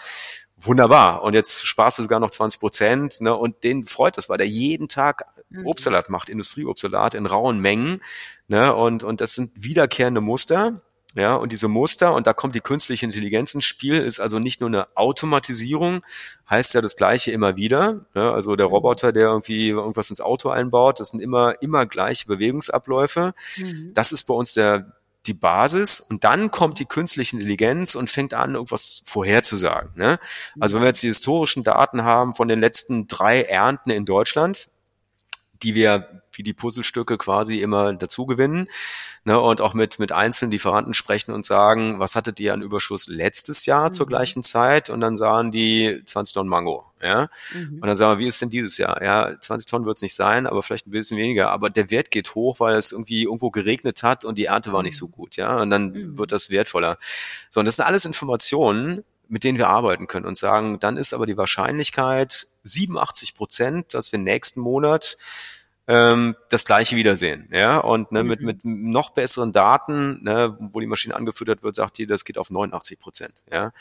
wunderbar. Und jetzt sparst du sogar noch 20 Prozent. Ne? Und den freut das, weil der jeden Tag mhm. Obstsalat macht, Industrieobstsalat in rauen Mengen. Ne? Und, und das sind wiederkehrende Muster. Ja, und diese Muster, und da kommt die künstliche Intelligenz ins Spiel, ist also nicht nur eine Automatisierung, heißt ja das Gleiche immer wieder. Ne? Also der mhm. Roboter, der irgendwie irgendwas ins Auto einbaut, das sind immer, immer gleiche Bewegungsabläufe. Mhm. Das ist bei uns der, die Basis und dann kommt die künstliche Intelligenz und fängt an, irgendwas vorherzusagen. Ne? Also wenn wir jetzt die historischen Daten haben von den letzten drei Ernten in Deutschland, die wir wie die Puzzlestücke quasi immer dazu gewinnen. Ne, und auch mit, mit einzelnen Lieferanten sprechen und sagen, was hattet ihr an Überschuss letztes Jahr mhm. zur gleichen Zeit? Und dann sahen die 20 Tonnen Mango. Ja? Mhm. Und dann sagen wir, wie ist denn dieses Jahr? Ja, 20 Tonnen wird es nicht sein, aber vielleicht ein bisschen weniger. Aber der Wert geht hoch, weil es irgendwie irgendwo geregnet hat und die Ernte war nicht so mhm. gut. Ja, und dann mhm. wird das wertvoller. So, und das sind alles Informationen, mit denen wir arbeiten können und sagen, dann ist aber die Wahrscheinlichkeit 87 Prozent, dass wir nächsten Monat ähm, das gleiche wiedersehen. Ja, und ne, mhm. mit, mit noch besseren Daten, ne, wo die Maschine angefüttert wird, sagt die, das geht auf 89 Prozent. Ja,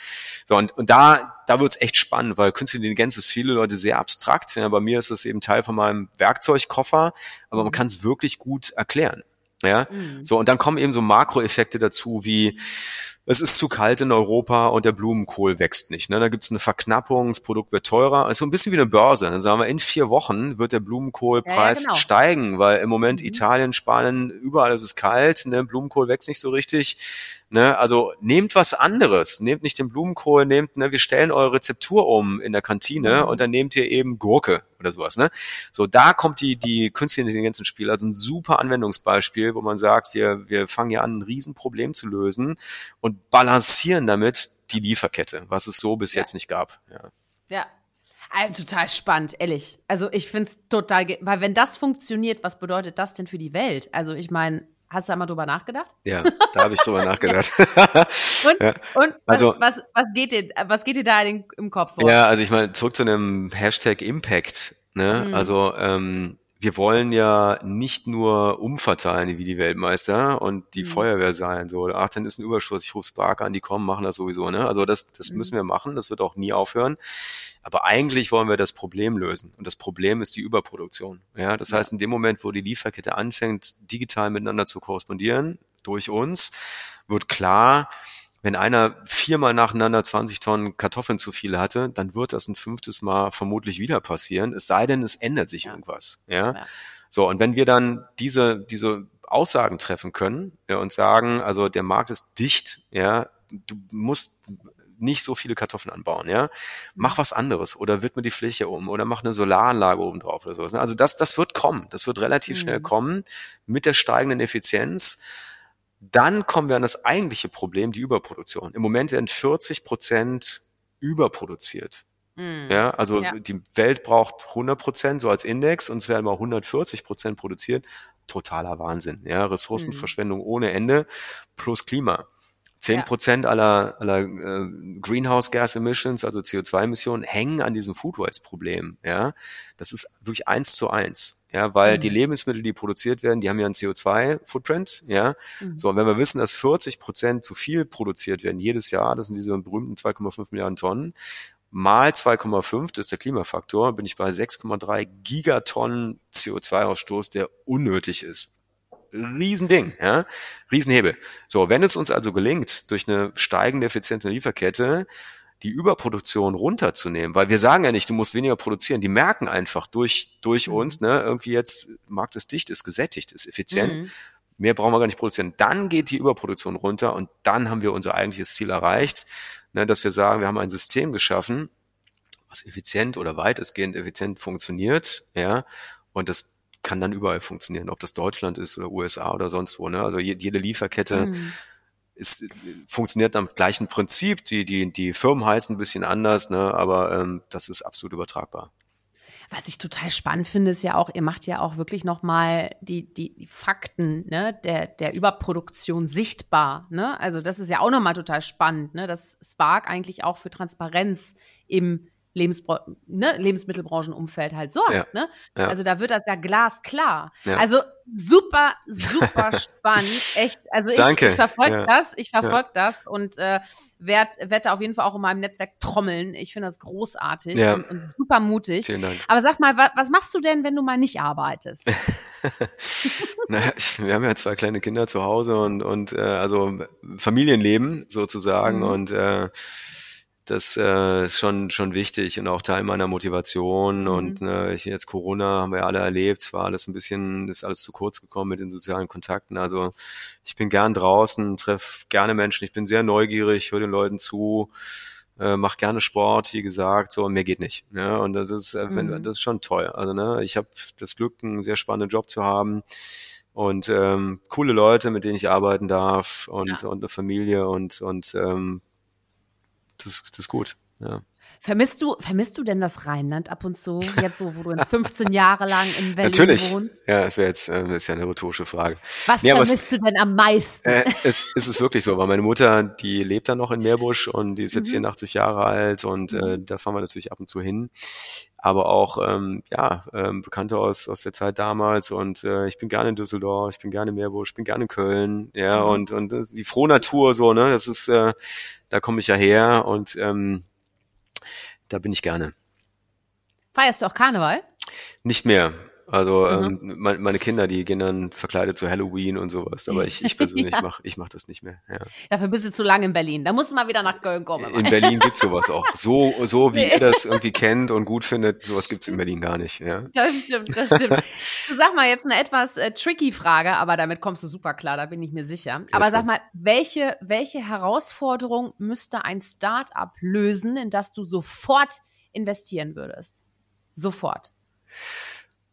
so und, und da, da wird's echt spannend, weil künstliche Intelligenz ist viele Leute sehr abstrakt. Ja, bei mir ist es eben Teil von meinem Werkzeugkoffer, aber man mhm. kann es wirklich gut erklären. Ja, mhm. so und dann kommen eben so Makroeffekte dazu wie es ist zu kalt in Europa und der Blumenkohl wächst nicht. Ne? Da gibt es eine Verknappung, das Produkt wird teurer. Also ein bisschen wie eine Börse. Dann sagen wir, in vier Wochen wird der Blumenkohlpreis ja, ja, genau. steigen, weil im Moment mhm. Italien, Spanien, überall ist es kalt, ne? Blumenkohl wächst nicht so richtig. Ne? Also nehmt was anderes, nehmt nicht den Blumenkohl, nehmt, ne, wir stellen eure Rezeptur um in der Kantine mhm. und dann nehmt ihr eben Gurke oder sowas. Ne? So, da kommt die, die künstliche Intelligenz ins Spiel. Also ein super Anwendungsbeispiel, wo man sagt, wir, wir fangen ja an, ein Riesenproblem zu lösen und balancieren damit die Lieferkette, was es so bis ja. jetzt nicht gab. Ja. ja. Also, total spannend, ehrlich. Also ich finde es total, weil wenn das funktioniert, was bedeutet das denn für die Welt? Also ich meine, Hast du da mal drüber nachgedacht? Ja, da habe ich drüber nachgedacht. und, ja. und was, also, was, was, geht dir, was geht dir da in, im Kopf vor? Ja, also ich meine, zurück zu einem Hashtag Impact. Ne? Mhm. Also ähm, wir wollen ja nicht nur umverteilen wie die Weltmeister und die mhm. Feuerwehr sein. So, ach, dann ist ein Überschuss, ich rufe Spark an, die kommen, machen das sowieso. Ne? Also das, das mhm. müssen wir machen, das wird auch nie aufhören. Aber eigentlich wollen wir das Problem lösen. Und das Problem ist die Überproduktion. Ja, das heißt, in dem Moment, wo die Lieferkette anfängt, digital miteinander zu korrespondieren, durch uns, wird klar, wenn einer viermal nacheinander 20 Tonnen Kartoffeln zu viel hatte, dann wird das ein fünftes Mal vermutlich wieder passieren. Es sei denn, es ändert sich ja. irgendwas. Ja? ja. So, und wenn wir dann diese, diese Aussagen treffen können ja, und sagen, also der Markt ist dicht, ja, du musst nicht so viele Kartoffeln anbauen, ja. Mach was anderes oder widme die Fläche um oder mach eine Solaranlage oben drauf oder sowas. Ne? Also das, das wird kommen. Das wird relativ mhm. schnell kommen mit der steigenden Effizienz. Dann kommen wir an das eigentliche Problem, die Überproduktion. Im Moment werden 40 Prozent überproduziert. Mm. Ja, also ja. die Welt braucht 100 Prozent so als Index und es werden mal 140 Prozent produziert. Totaler Wahnsinn. Ja, Ressourcenverschwendung mm. ohne Ende plus Klima. Zehn Prozent aller, aller äh, Greenhouse Gas Emissions, also CO2-Emissionen, hängen an diesem Food Waste Problem. Ja, das ist wirklich eins zu eins. Ja, weil mhm. die Lebensmittel, die produziert werden, die haben ja einen CO2-Footprint. Ja, mhm. so und wenn wir wissen, dass 40 Prozent zu viel produziert werden jedes Jahr, das sind diese berühmten 2,5 Milliarden Tonnen, mal 2,5, das ist der Klimafaktor, bin ich bei 6,3 Gigatonnen CO2-Ausstoß, der unnötig ist. Riesending, ja, Riesenhebel. So, wenn es uns also gelingt, durch eine steigende effiziente Lieferkette die Überproduktion runterzunehmen, weil wir sagen ja nicht, du musst weniger produzieren, die merken einfach durch, durch mhm. uns, ne, irgendwie jetzt, Markt ist dicht, ist gesättigt, ist effizient, mhm. mehr brauchen wir gar nicht produzieren. Dann geht die Überproduktion runter und dann haben wir unser eigentliches Ziel erreicht, ne, dass wir sagen, wir haben ein System geschaffen, was effizient oder weitestgehend effizient funktioniert, ja, und das kann dann überall funktionieren, ob das Deutschland ist oder USA oder sonst wo. Ne? Also jede Lieferkette mhm. Ist, funktioniert am gleichen Prinzip. Die, die, die Firmen heißen ein bisschen anders, ne? aber ähm, das ist absolut übertragbar. Was ich total spannend finde, ist ja auch, ihr macht ja auch wirklich nochmal die, die, die Fakten ne, der, der Überproduktion sichtbar. Ne? Also das ist ja auch nochmal total spannend, ne? dass Spark eigentlich auch für Transparenz im Lebensbra ne, Lebensmittelbranchenumfeld halt sorgt. Ja, ne? Ja. Also da wird das ja glasklar. Ja. Also super, super spannend. Echt. Also ich, ich verfolge das, ich verfolge das und äh, werd, werde auf jeden Fall auch in meinem Netzwerk trommeln. Ich finde das großartig und, und, super mutig. Vielen Dank. Aber sag mal, wa was machst du denn, wenn du mal nicht arbeitest? naja, wir haben ja zwei kleine Kinder zu Hause und, und äh, also Familienleben sozusagen mhm. und äh, das äh, ist schon schon wichtig und auch Teil meiner Motivation. Mhm. Und äh, ich, jetzt Corona haben wir ja alle erlebt, war alles ein bisschen, ist alles zu kurz gekommen mit den sozialen Kontakten. Also ich bin gern draußen, treffe gerne Menschen, ich bin sehr neugierig, höre den Leuten zu, äh, mach gerne Sport, wie gesagt, so und mehr geht nicht. Ja, und das ist, äh, wenn, mhm. das ist schon toll. Also ne, ich habe das Glück, einen sehr spannenden Job zu haben und ähm, coole Leute, mit denen ich arbeiten darf und, ja. und eine Familie und, und ähm, das, das ist gut. Ja. Vermisst du, vermisst du denn das Rheinland ab und zu? Jetzt so, wo du 15 Jahre lang in Berlin Natürlich. wohnst? Ja, das wäre jetzt, äh, das ist ja eine rhetorische Frage. Was nee, vermisst es, du denn am meisten? Äh, es, es ist wirklich so, weil meine Mutter, die lebt dann noch in Meerbusch und die ist jetzt mhm. 84 Jahre alt und äh, mhm. da fahren wir natürlich ab und zu hin. Aber auch, ähm, ja, ähm, Bekannte aus, aus der Zeit damals und äh, ich bin gerne in Düsseldorf, ich bin gerne in Meerbusch, ich bin gerne in Köln, ja, mhm. und, und die frohe Natur so, ne, das ist, äh, da komme ich ja her und ähm, da bin ich gerne. Feierst du auch Karneval? Nicht mehr. Also mhm. ähm, meine, meine Kinder, die gehen dann verkleidet zu Halloween und sowas, aber ich, ich persönlich ja. mache ich mach das nicht mehr. Ja. Dafür bist du zu lange in Berlin. Da musst du mal wieder nach Köln kommen. In Berlin gibt's sowas auch. So, so wie nee. ihr das irgendwie kennt und gut findet, sowas gibt's in Berlin gar nicht. Ja. Das stimmt, das stimmt. du sag mal jetzt eine etwas äh, tricky Frage, aber damit kommst du super klar, da bin ich mir sicher. Aber jetzt sag kommt. mal, welche, welche Herausforderung müsste ein Start-up lösen, in das du sofort investieren würdest? Sofort.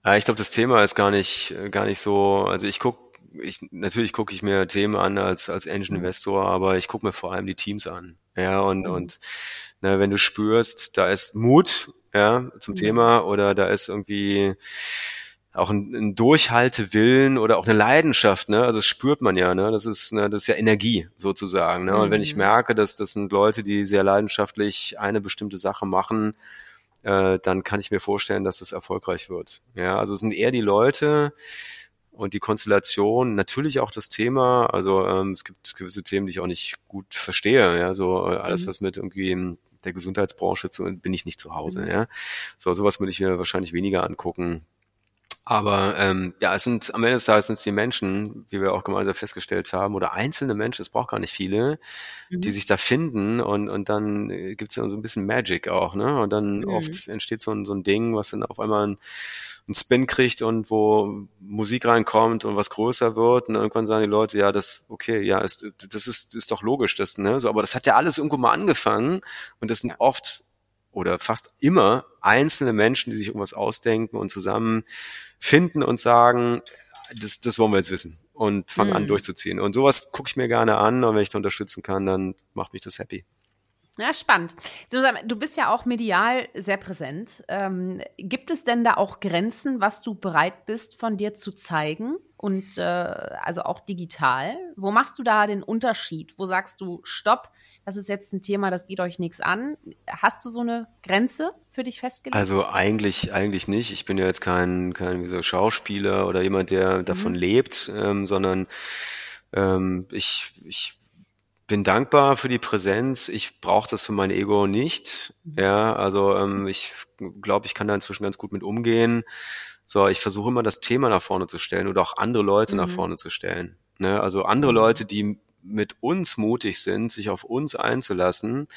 Ja, ich glaube, das Thema ist gar nicht, gar nicht so, also ich gucke, ich, natürlich gucke ich mir Themen an als, als Engine Investor, aber ich gucke mir vor allem die Teams an. Ja, und, mhm. und na, wenn du spürst, da ist Mut, ja, zum mhm. Thema oder da ist irgendwie auch ein, ein Durchhaltewillen oder auch eine Leidenschaft, ne? Also das spürt man ja, ne? Das ist, ne, das ist ja Energie sozusagen. Ne? Und wenn ich mhm. merke, dass das sind Leute, die sehr leidenschaftlich eine bestimmte Sache machen, äh, dann kann ich mir vorstellen, dass das erfolgreich wird. Ja, also es sind eher die Leute und die Konstellation, natürlich auch das Thema. Also ähm, es gibt gewisse Themen, die ich auch nicht gut verstehe. Ja, so äh, alles, mhm. was mit irgendwie der Gesundheitsbranche zu, bin ich nicht zu Hause. Mhm. Ja, so sowas würde ich mir wahrscheinlich weniger angucken. Aber ähm, ja, es sind am Ende des Tages sind es die Menschen, wie wir auch gemeinsam festgestellt haben, oder einzelne Menschen, es braucht gar nicht viele, mhm. die sich da finden und, und dann äh, gibt's ja so ein bisschen Magic auch, ne? Und dann mhm. oft entsteht so ein, so ein Ding, was dann auf einmal ein, ein Spin kriegt und wo Musik reinkommt und was größer wird und irgendwann sagen die Leute, ja, das, okay, ja, ist, das ist, ist doch logisch, das, ne? So, aber das hat ja alles irgendwo mal angefangen und das sind oft oder fast immer einzelne Menschen, die sich irgendwas ausdenken und zusammen finden und sagen, das, das wollen wir jetzt wissen und fangen mhm. an durchzuziehen. Und sowas gucke ich mir gerne an und wenn ich da unterstützen kann, dann macht mich das happy. Ja, spannend. Du bist ja auch medial sehr präsent. Ähm, gibt es denn da auch Grenzen, was du bereit bist, von dir zu zeigen? Und äh, also auch digital? Wo machst du da den Unterschied? Wo sagst du, stopp, das ist jetzt ein Thema, das geht euch nichts an. Hast du so eine Grenze für dich festgelegt? Also eigentlich, eigentlich nicht. Ich bin ja jetzt kein, kein wie so Schauspieler oder jemand, der mhm. davon lebt, ähm, sondern ähm, ich, ich bin dankbar für die Präsenz. Ich brauche das für mein Ego nicht. Mhm. Ja, also ähm, ich glaube, ich kann da inzwischen ganz gut mit umgehen. So, ich versuche immer das Thema nach vorne zu stellen oder auch andere Leute mhm. nach vorne zu stellen. Ne? Also andere mhm. Leute, die mit uns mutig sind, sich auf uns einzulassen,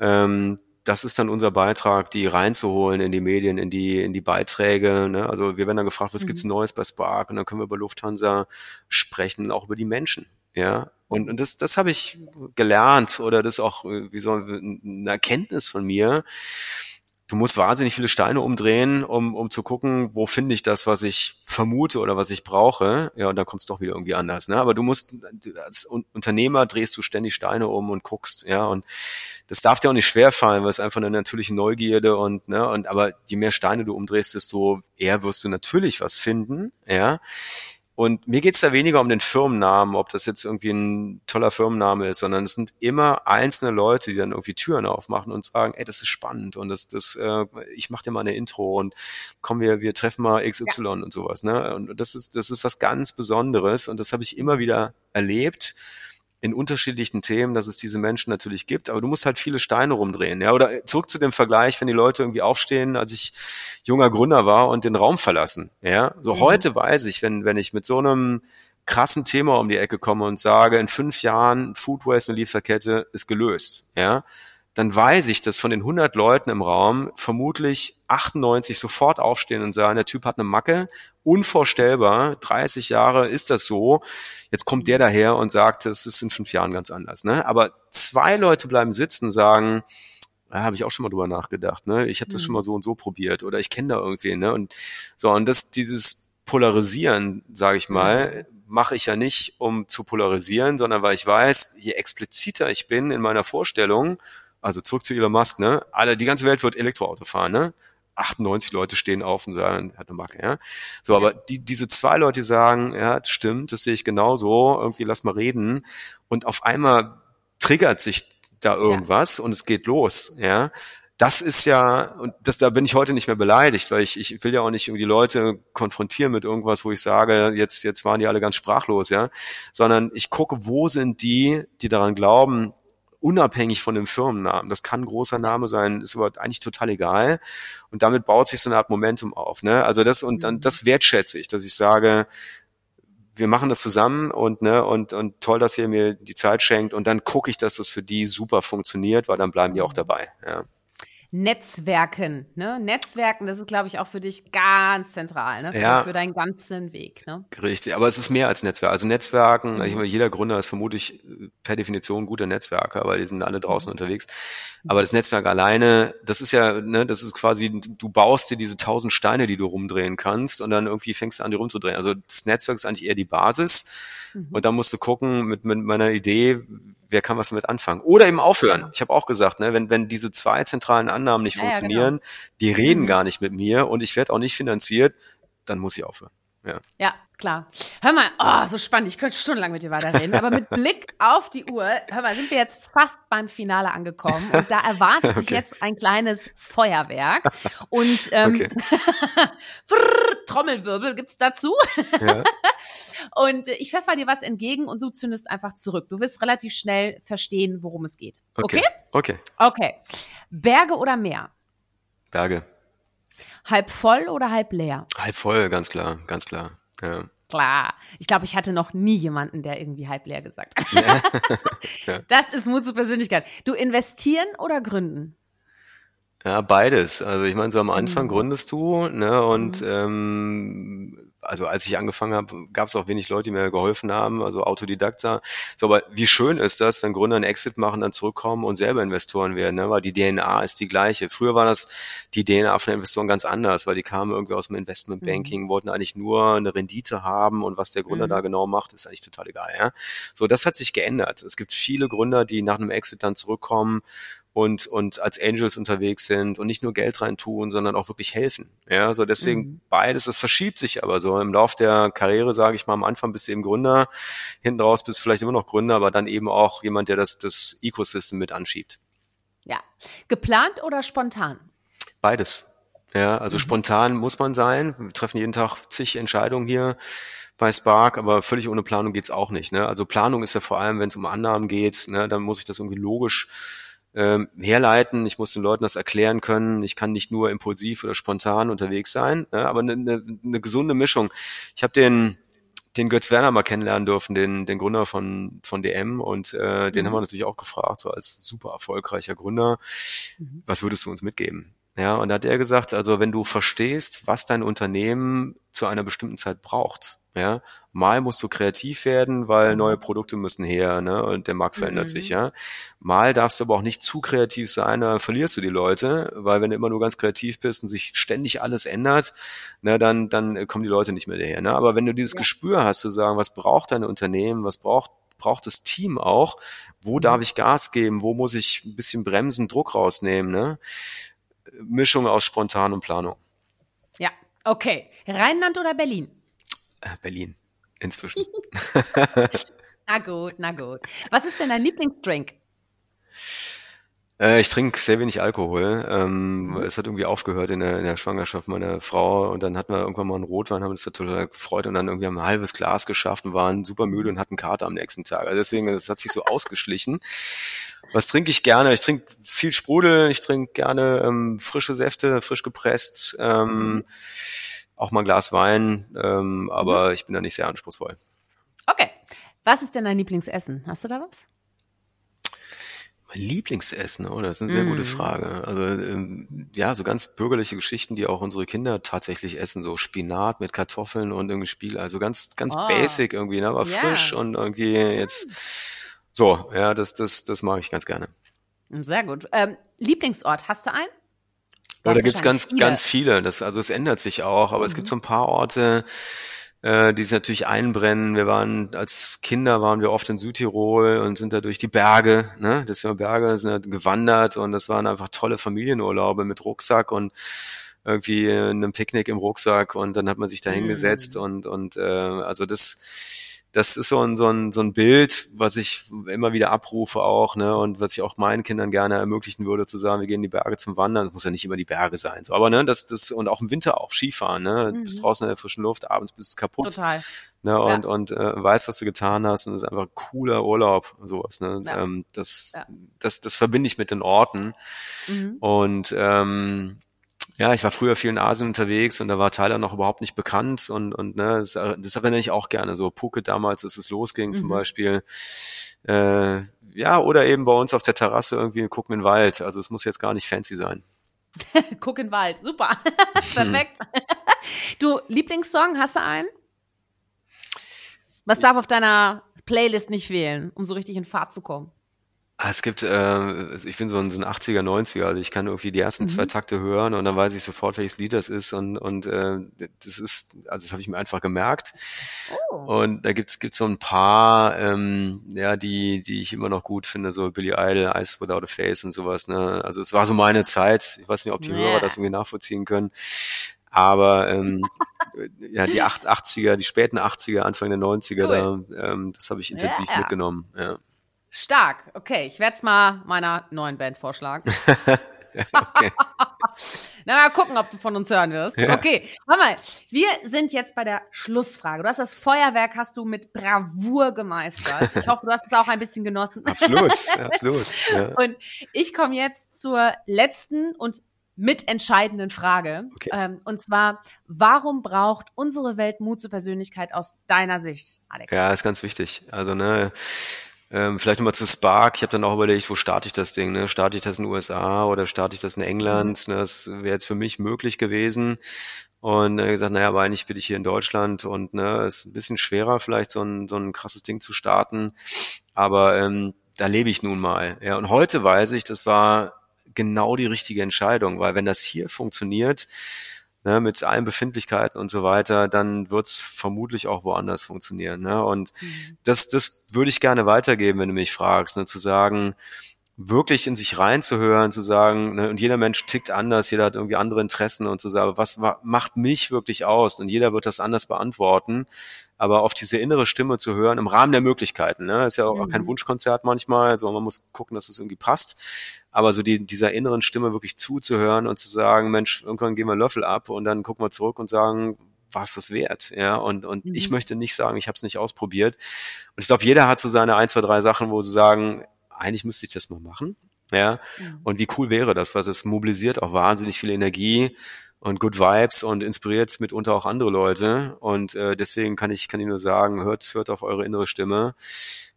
ähm, das ist dann unser Beitrag, die reinzuholen in die Medien, in die, in die Beiträge. Ne? Also wir werden dann gefragt, was mhm. gibt's Neues bei Spark? Und dann können wir über Lufthansa sprechen, auch über die Menschen. Ja. Und, und das, das habe ich gelernt oder das auch wie so eine Erkenntnis von mir, du musst wahnsinnig viele Steine umdrehen, um, um zu gucken, wo finde ich das, was ich vermute oder was ich brauche. Ja, und dann kommt es doch wieder irgendwie anders. Ne? Aber du musst, als Unternehmer drehst du ständig Steine um und guckst, ja, und das darf dir auch nicht schwer fallen, weil es einfach eine natürliche Neugierde und, ne, und aber je mehr Steine du umdrehst, desto eher wirst du natürlich was finden, ja. Und mir geht's da weniger um den Firmennamen, ob das jetzt irgendwie ein toller Firmenname ist, sondern es sind immer einzelne Leute, die dann irgendwie Türen aufmachen und sagen, ey, das ist spannend und das, das, äh, ich mache dir mal eine Intro und komm, wir, wir treffen mal XY ja. und sowas. Ne? Und das ist, das ist was ganz Besonderes und das habe ich immer wieder erlebt in unterschiedlichen Themen, dass es diese Menschen natürlich gibt, aber du musst halt viele Steine rumdrehen, ja. Oder zurück zu dem Vergleich, wenn die Leute irgendwie aufstehen, als ich junger Gründer war und den Raum verlassen, ja. So mhm. heute weiß ich, wenn, wenn ich mit so einem krassen Thema um die Ecke komme und sage, in fünf Jahren Food Waste und Lieferkette ist gelöst, ja, dann weiß ich, dass von den 100 Leuten im Raum vermutlich 98 sofort aufstehen und sagen, der Typ hat eine Macke, unvorstellbar, 30 Jahre ist das so. Jetzt kommt der daher und sagt, das ist in fünf Jahren ganz anders. Ne? Aber zwei Leute bleiben sitzen und sagen, da habe ich auch schon mal drüber nachgedacht. Ne? Ich habe das mhm. schon mal so und so probiert oder ich kenne da irgendwen. Ne? Und so und das dieses Polarisieren, sage ich mal, mhm. mache ich ja nicht, um zu polarisieren, sondern weil ich weiß, je expliziter ich bin in meiner Vorstellung, also zurück zu Elon Musk, ne? Alle, die ganze Welt wird Elektroauto fahren, ne? 98 Leute stehen auf und sagen, hat eine Macke, ja. So, aber die, diese zwei Leute sagen, ja, das stimmt, das sehe ich genauso, irgendwie lass mal reden. Und auf einmal triggert sich da irgendwas ja. und es geht los, ja. Das ist ja, und das, da bin ich heute nicht mehr beleidigt, weil ich, ich will ja auch nicht irgendwie die Leute konfrontieren mit irgendwas, wo ich sage, jetzt, jetzt waren die alle ganz sprachlos, ja. Sondern ich gucke, wo sind die, die daran glauben, unabhängig von dem Firmennamen. Das kann ein großer Name sein, ist aber eigentlich total egal. Und damit baut sich so eine Art Momentum auf. Ne? Also das und dann mhm. das wertschätze ich, dass ich sage, wir machen das zusammen und ne und und toll, dass ihr mir die Zeit schenkt und dann gucke ich, dass das für die super funktioniert, weil dann bleiben die auch mhm. dabei. Ja. Netzwerken. Ne? Netzwerken, das ist, glaube ich, auch für dich ganz zentral, ne? für, ja. für deinen ganzen Weg. Ne? Richtig, aber es ist mehr als Netzwerk. Also Netzwerken, mhm. ich meine, jeder Gründer ist vermutlich per Definition guter Netzwerker, weil die sind alle draußen mhm. unterwegs. Aber das Netzwerk alleine, das ist ja, ne, das ist quasi, du baust dir diese tausend Steine, die du rumdrehen kannst und dann irgendwie fängst du an, die rumzudrehen. Also das Netzwerk ist eigentlich eher die Basis. Mhm. Und dann musst du gucken mit, mit meiner Idee, wer kann was damit anfangen? Oder eben aufhören. Ich habe auch gesagt, ne, wenn, wenn diese zwei zentralen Annahmen nicht ja, funktionieren, genau. die reden mhm. gar nicht mit mir und ich werde auch nicht finanziert, dann muss ich aufhören. Ja. ja, klar. Hör mal, oh, so spannend. Ich könnte stundenlang mit dir weiterreden. Aber mit Blick auf die Uhr, hör mal, sind wir jetzt fast beim Finale angekommen. Und da erwartet okay. dich jetzt ein kleines Feuerwerk. Und ähm, okay. Trommelwirbel gibt's dazu. Ja. Und ich pfeffer dir was entgegen und du zündest einfach zurück. Du wirst relativ schnell verstehen, worum es geht. Okay? Okay. Okay. Berge oder Meer? Berge. Halb voll oder halb leer? Halb voll, ganz klar, ganz klar. Ja. Klar. Ich glaube, ich hatte noch nie jemanden, der irgendwie halb leer gesagt hat. Ja. ja. Das ist Mut zur Persönlichkeit. Du investieren oder gründen? Ja, beides. Also ich meine, so am Anfang mhm. gründest du, ne, und mhm. ähm, also als ich angefangen habe, gab es auch wenig Leute, die mir geholfen haben, also Autodidakt sah. So, aber wie schön ist das, wenn Gründer einen Exit machen, dann zurückkommen und selber Investoren werden, ne? weil die DNA ist die gleiche. Früher war das die DNA von Investoren ganz anders, weil die kamen irgendwie aus dem Investmentbanking, mhm. wollten eigentlich nur eine Rendite haben und was der Gründer mhm. da genau macht, ist eigentlich total egal. Ja? So, das hat sich geändert. Es gibt viele Gründer, die nach einem Exit dann zurückkommen und, und als Angels unterwegs sind und nicht nur Geld reintun, sondern auch wirklich helfen. Ja, so deswegen mhm. beides, das verschiebt sich aber so. Im Lauf der Karriere, sage ich mal, am Anfang bist du eben Gründer, hinten raus bist du vielleicht immer noch Gründer, aber dann eben auch jemand, der das, das Ecosystem mit anschiebt. Ja. Geplant oder spontan? Beides. Ja, also mhm. spontan muss man sein. Wir treffen jeden Tag zig Entscheidungen hier bei Spark, aber völlig ohne Planung geht's auch nicht. Ne? Also Planung ist ja vor allem, wenn es um Annahmen geht, ne, dann muss ich das irgendwie logisch ähm, herleiten, ich muss den Leuten das erklären können, ich kann nicht nur impulsiv oder spontan unterwegs sein, ja, aber eine, eine, eine gesunde Mischung. Ich habe den den Götz Werner mal kennenlernen dürfen, den, den Gründer von, von DM und äh, den mhm. haben wir natürlich auch gefragt, so als super erfolgreicher Gründer, mhm. was würdest du uns mitgeben? Ja, und da hat er gesagt, also wenn du verstehst, was dein Unternehmen zu einer bestimmten Zeit braucht, ja, mal musst du kreativ werden, weil mhm. neue Produkte müssen her, ne, und der Markt verändert mhm. sich, ja. Mal darfst du aber auch nicht zu kreativ sein, dann verlierst du die Leute, weil wenn du immer nur ganz kreativ bist und sich ständig alles ändert, ne, dann, dann kommen die Leute nicht mehr daher, ne. Aber wenn du dieses ja. Gespür hast, zu sagen, was braucht dein Unternehmen, was braucht braucht das Team auch, wo mhm. darf ich Gas geben, wo muss ich ein bisschen bremsen, Druck rausnehmen, ne? Mischung aus Spontan und Planung. Ja, okay. Rheinland oder Berlin? Äh, Berlin, inzwischen. na gut, na gut. Was ist denn dein Lieblingsdrink? Äh, ich trinke sehr wenig Alkohol. Ähm, mhm. Es hat irgendwie aufgehört in der, in der, Schwangerschaft meiner Frau und dann hatten wir irgendwann mal einen Rotwein, haben uns total gefreut und dann irgendwie haben wir ein halbes Glas geschafft und waren super müde und hatten Kater am nächsten Tag. Also deswegen, das hat sich so ausgeschlichen. Was trinke ich gerne? Ich trinke viel Sprudel, ich trinke gerne ähm, frische Säfte, frisch gepresst, ähm, mhm. Auch mal ein Glas Wein, ähm, aber mhm. ich bin da nicht sehr anspruchsvoll. Okay. Was ist denn dein Lieblingsessen? Hast du da was? Mein Lieblingsessen, oh, das ist eine sehr mm. gute Frage. Also ähm, ja, so ganz bürgerliche Geschichten, die auch unsere Kinder tatsächlich essen, so Spinat mit Kartoffeln und irgendwie Spiel, also ganz ganz oh. basic irgendwie, ne, aber yeah. frisch und irgendwie jetzt so, ja, das das das mag ich ganz gerne. Sehr gut. Ähm, Lieblingsort, hast du einen? Oh, da gibt's ganz viele. ganz viele. Das also es ändert sich auch, aber mhm. es gibt mhm. so ein paar Orte äh, die sich natürlich einbrennen. Wir waren als Kinder waren wir oft in Südtirol und sind da durch die Berge, ne, das wir Berge sind halt gewandert und das waren einfach tolle Familienurlaube mit Rucksack und irgendwie einem Picknick im Rucksack und dann hat man sich da hingesetzt mhm. und und äh, also das das ist so ein, so ein, so ein Bild, was ich immer wieder abrufe auch, ne, und was ich auch meinen Kindern gerne ermöglichen würde, zu sagen, wir gehen in die Berge zum Wandern. Das muss ja nicht immer die Berge sein, so. Aber, ne, das, das, und auch im Winter auch Skifahren, ne, mhm. bist draußen in der frischen Luft, abends bist du kaputt. Total. Ne, und, ja. und, äh, weißt, was du getan hast, und das ist einfach cooler Urlaub, sowas, ne, ja. ähm, das, ja. das, das verbinde ich mit den Orten. Mhm. Und, ähm, ja, ich war früher viel in Asien unterwegs und da war Thailand noch überhaupt nicht bekannt und, und ne, das, das erinnere ich auch gerne. So Phuket damals, als es losging mhm. zum Beispiel. Äh, ja, oder eben bei uns auf der Terrasse irgendwie gucken in den Wald. Also es muss jetzt gar nicht fancy sein. Guck in den Wald, super. Perfekt. du, Lieblingssong, hast du einen? Was darf auf deiner Playlist nicht fehlen, um so richtig in Fahrt zu kommen? Ah, es gibt, äh, ich bin so ein, so ein 80er, 90er, also ich kann irgendwie die ersten mhm. zwei Takte hören und dann weiß ich sofort, welches Lied das ist und, und äh, das ist, also das habe ich mir einfach gemerkt. Oh. Und da gibt's gibt's so ein paar, ähm, ja, die die ich immer noch gut finde, so Billy Idol, Eyes Without a Face und sowas. Ne? Also es war so meine Zeit. Ich weiß nicht, ob die yeah. Hörer das irgendwie nachvollziehen können. Aber ähm, ja, die 80er, die späten 80er, Anfang der 90er, cool. da, ähm, das habe ich intensiv yeah. mitgenommen. Ja. Stark. Okay, ich werde es mal meiner neuen Band vorschlagen. Na, mal gucken, ob du von uns hören wirst. Ja. Okay, hör mal. Wir sind jetzt bei der Schlussfrage. Du hast das Feuerwerk hast du mit Bravour gemeistert. Ich hoffe, du hast es auch ein bisschen genossen. Absolut, absolut. Ja. Und ich komme jetzt zur letzten und mitentscheidenden Frage. Okay. Ähm, und zwar, warum braucht unsere Welt Mut zur Persönlichkeit aus deiner Sicht, Alex? Ja, ist ganz wichtig. Also, ne, ähm, vielleicht nochmal zu Spark. Ich habe dann auch überlegt, wo starte ich das Ding? Ne? Starte ich das in den USA oder starte ich das in England? Mhm. Ne? Das wäre jetzt für mich möglich gewesen. Und äh, gesagt, naja, aber eigentlich bin ich hier in Deutschland und ne, ist ein bisschen schwerer, vielleicht so ein, so ein krasses Ding zu starten. Aber ähm, da lebe ich nun mal. Ja, und heute weiß ich, das war genau die richtige Entscheidung, weil wenn das hier funktioniert, ne, mit allen Befindlichkeiten und so weiter, dann wird's vermutlich auch woanders funktionieren. Ne? Und mhm. das, das würde ich gerne weitergeben, wenn du mich fragst, ne, zu sagen, wirklich in sich reinzuhören, zu sagen, ne, und jeder Mensch tickt anders, jeder hat irgendwie andere Interessen und zu sagen, was macht mich wirklich aus? Und jeder wird das anders beantworten. Aber auf diese innere Stimme zu hören, im Rahmen der Möglichkeiten, ne, ist ja auch, mhm. kein Wunschkonzert manchmal, also man muss gucken, dass es irgendwie passt. Aber so die, dieser inneren Stimme wirklich zuzuhören und zu sagen, Mensch, irgendwann gehen wir Löffel ab und dann gucken wir zurück und sagen, war es das wert? Ja, und, und mhm. ich möchte nicht sagen, ich habe es nicht ausprobiert. Und ich glaube, jeder hat so seine ein, zwei, drei Sachen, wo sie sagen, eigentlich müsste ich das mal machen. Ja, mhm. und wie cool wäre das, was es mobilisiert auch wahnsinnig viel Energie und Good Vibes und inspiriert mitunter auch andere Leute. Und äh, deswegen kann ich, kann ich nur sagen, hört, hört auf eure innere Stimme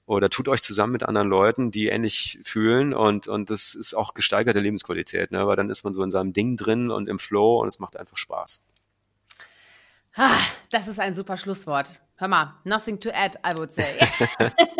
oder tut euch zusammen mit anderen Leuten, die ähnlich fühlen und, und das ist auch gesteigerte Lebensqualität, ne? weil dann ist man so in seinem Ding drin und im Flow und es macht einfach Spaß. Ah, das ist ein super Schlusswort. Hör mal, nothing to add, I would say.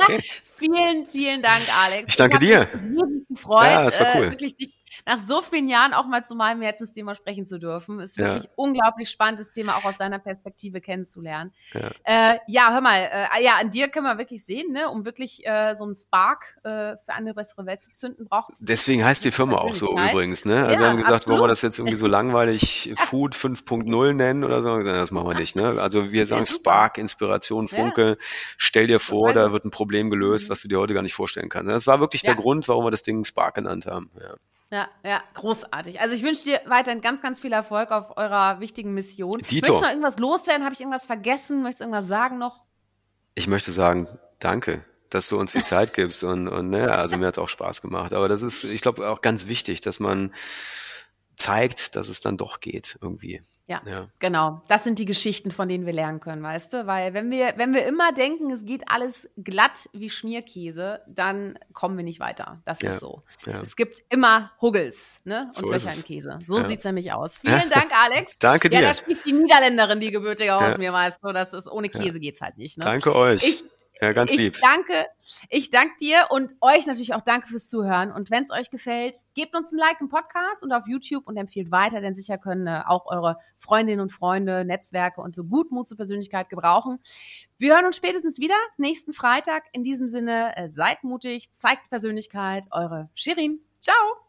vielen, vielen Dank, Alex. Ich danke ich dir. Mich gefreut, ja, das war cool. Äh, wirklich dich nach so vielen Jahren auch mal zu meinem Herzensthema sprechen zu dürfen. Ist wirklich ja. unglaublich spannend, das Thema auch aus deiner Perspektive kennenzulernen. Ja, äh, ja hör mal, äh, ja, an dir können wir wirklich sehen, ne, um wirklich äh, so einen Spark äh, für eine bessere Welt zu zünden, braucht es. Deswegen heißt die Firma auch so übrigens, ne? Also ja, wir haben gesagt, absolut. wollen wir das jetzt irgendwie so langweilig Food 5.0 nennen oder so? Das machen wir nicht, ne? Also wir sagen Spark, Inspiration, Funke. Stell dir vor, da wird ein Problem gelöst, mhm. was du dir heute gar nicht vorstellen kannst. Das war wirklich der Grund, warum wir das Ding Spark genannt haben. Ja. Ja, ja, großartig. Also ich wünsche dir weiterhin ganz, ganz viel Erfolg auf eurer wichtigen Mission. Dito. Möchtest du noch irgendwas loswerden? Habe ich irgendwas vergessen? Möchtest du irgendwas sagen noch? Ich möchte sagen, danke, dass du uns die Zeit gibst und, und ne, also mir hat es auch Spaß gemacht. Aber das ist, ich glaube, auch ganz wichtig, dass man zeigt, dass es dann doch geht irgendwie. Ja, ja, genau. Das sind die Geschichten, von denen wir lernen können, weißt du? Weil wenn wir, wenn wir immer denken, es geht alles glatt wie Schmierkäse, dann kommen wir nicht weiter. Das ja. ist so. Ja. Es gibt immer Huggels ne? und so Löcher im Käse. So ja. sieht's nämlich aus. Vielen Dank, Alex. Danke dir. Ja, da spricht die Niederländerin, die gebürtige aus mir, weißt du? Das ist, ohne Käse geht's halt nicht. Ne? Danke euch. Ich, ja, ganz lieb. Ich danke, ich danke dir und euch natürlich auch danke fürs Zuhören. Und wenn es euch gefällt, gebt uns ein Like im Podcast und auf YouTube und empfiehlt weiter, denn sicher können äh, auch eure Freundinnen und Freunde, Netzwerke und so gut Mut zur Persönlichkeit gebrauchen. Wir hören uns spätestens wieder nächsten Freitag. In diesem Sinne, äh, seid mutig, zeigt Persönlichkeit. Eure Shirin. Ciao.